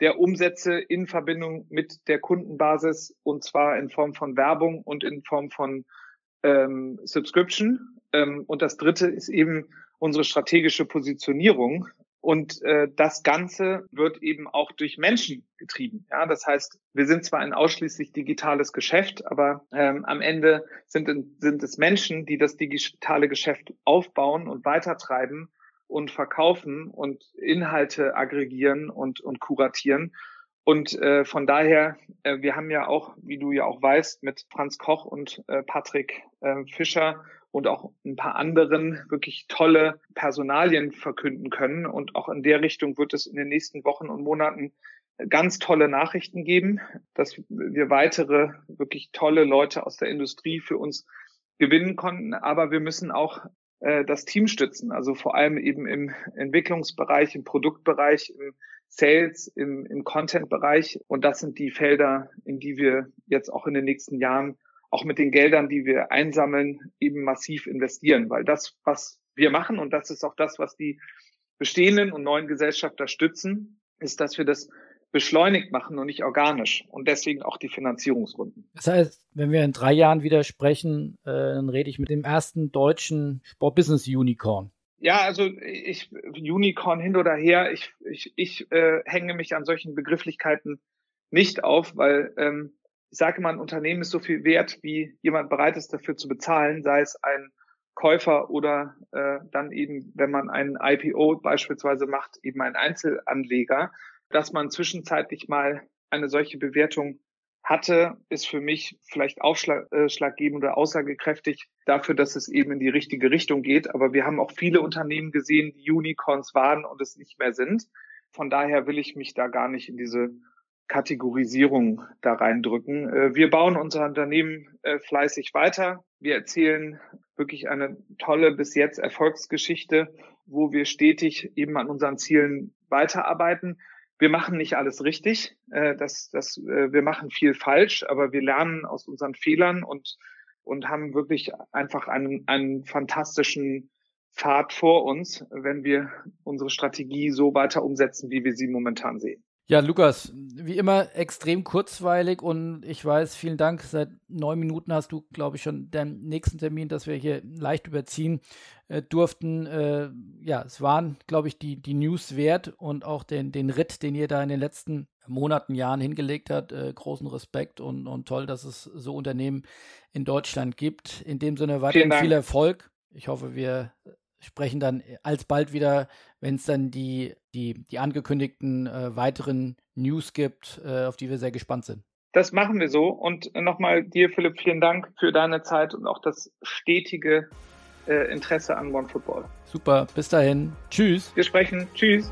der Umsätze in Verbindung mit der Kundenbasis und zwar in Form von Werbung und in Form von ähm, Subscription. Ähm, und das dritte ist eben unsere strategische Positionierung. Und äh, das Ganze wird eben auch durch Menschen getrieben. Ja, das heißt, wir sind zwar ein ausschließlich digitales Geschäft, aber ähm, am Ende sind, sind es Menschen, die das digitale Geschäft aufbauen und weitertreiben und verkaufen und Inhalte aggregieren und, und kuratieren. Und äh, von daher, äh, wir haben ja auch, wie du ja auch weißt, mit Franz Koch und äh, Patrick äh, Fischer und auch ein paar anderen wirklich tolle Personalien verkünden können. Und auch in der Richtung wird es in den nächsten Wochen und Monaten ganz tolle Nachrichten geben, dass wir weitere wirklich tolle Leute aus der Industrie für uns gewinnen konnten. Aber wir müssen auch äh, das Team stützen, also vor allem eben im Entwicklungsbereich, im Produktbereich, im Sales, im, im Content-Bereich. Und das sind die Felder, in die wir jetzt auch in den nächsten Jahren auch mit den Geldern, die wir einsammeln, eben massiv investieren, weil das, was wir machen, und das ist auch das, was die bestehenden und neuen Gesellschafter stützen, ist, dass wir das beschleunigt machen und nicht organisch und deswegen auch die Finanzierungsrunden. Das heißt, wenn wir in drei Jahren wieder sprechen, äh, dann rede ich mit dem ersten deutschen Sportbusiness-Unicorn. Ja, also ich Unicorn hin oder her, ich, ich, ich äh, hänge mich an solchen Begrifflichkeiten nicht auf, weil ähm, ich sage immer, ein Unternehmen ist so viel wert, wie jemand bereit ist, dafür zu bezahlen, sei es ein Käufer oder äh, dann eben, wenn man ein IPO beispielsweise macht, eben ein Einzelanleger, dass man zwischenzeitlich mal eine solche Bewertung hatte, ist für mich vielleicht ausschlaggebend oder aussagekräftig dafür, dass es eben in die richtige Richtung geht. Aber wir haben auch viele Unternehmen gesehen, die Unicorns waren und es nicht mehr sind. Von daher will ich mich da gar nicht in diese Kategorisierung da reindrücken. Äh, wir bauen unser Unternehmen äh, fleißig weiter. Wir erzählen wirklich eine tolle bis jetzt Erfolgsgeschichte, wo wir stetig eben an unseren Zielen weiterarbeiten wir machen nicht alles richtig, äh, das, das, wir machen viel falsch, aber wir lernen aus unseren Fehlern und, und haben wirklich einfach einen, einen fantastischen Pfad vor uns, wenn wir unsere Strategie so weiter umsetzen, wie wir sie momentan sehen. Ja, Lukas, wie immer extrem kurzweilig und ich weiß, vielen Dank. Seit neun Minuten hast du, glaube ich, schon den nächsten Termin, dass wir hier leicht überziehen äh, durften. Äh, ja, es waren, glaube ich, die, die News wert und auch den, den Ritt, den ihr da in den letzten Monaten, Jahren hingelegt habt. Äh, großen Respekt und, und toll, dass es so Unternehmen in Deutschland gibt. In dem Sinne weiterhin viel Erfolg. Ich hoffe, wir sprechen dann alsbald wieder, wenn es dann die, die, die angekündigten äh, weiteren News gibt, äh, auf die wir sehr gespannt sind. Das machen wir so. Und nochmal dir, Philipp, vielen Dank für deine Zeit und auch das stetige äh, Interesse an OneFootball. Super, bis dahin. Tschüss. Wir sprechen. Tschüss.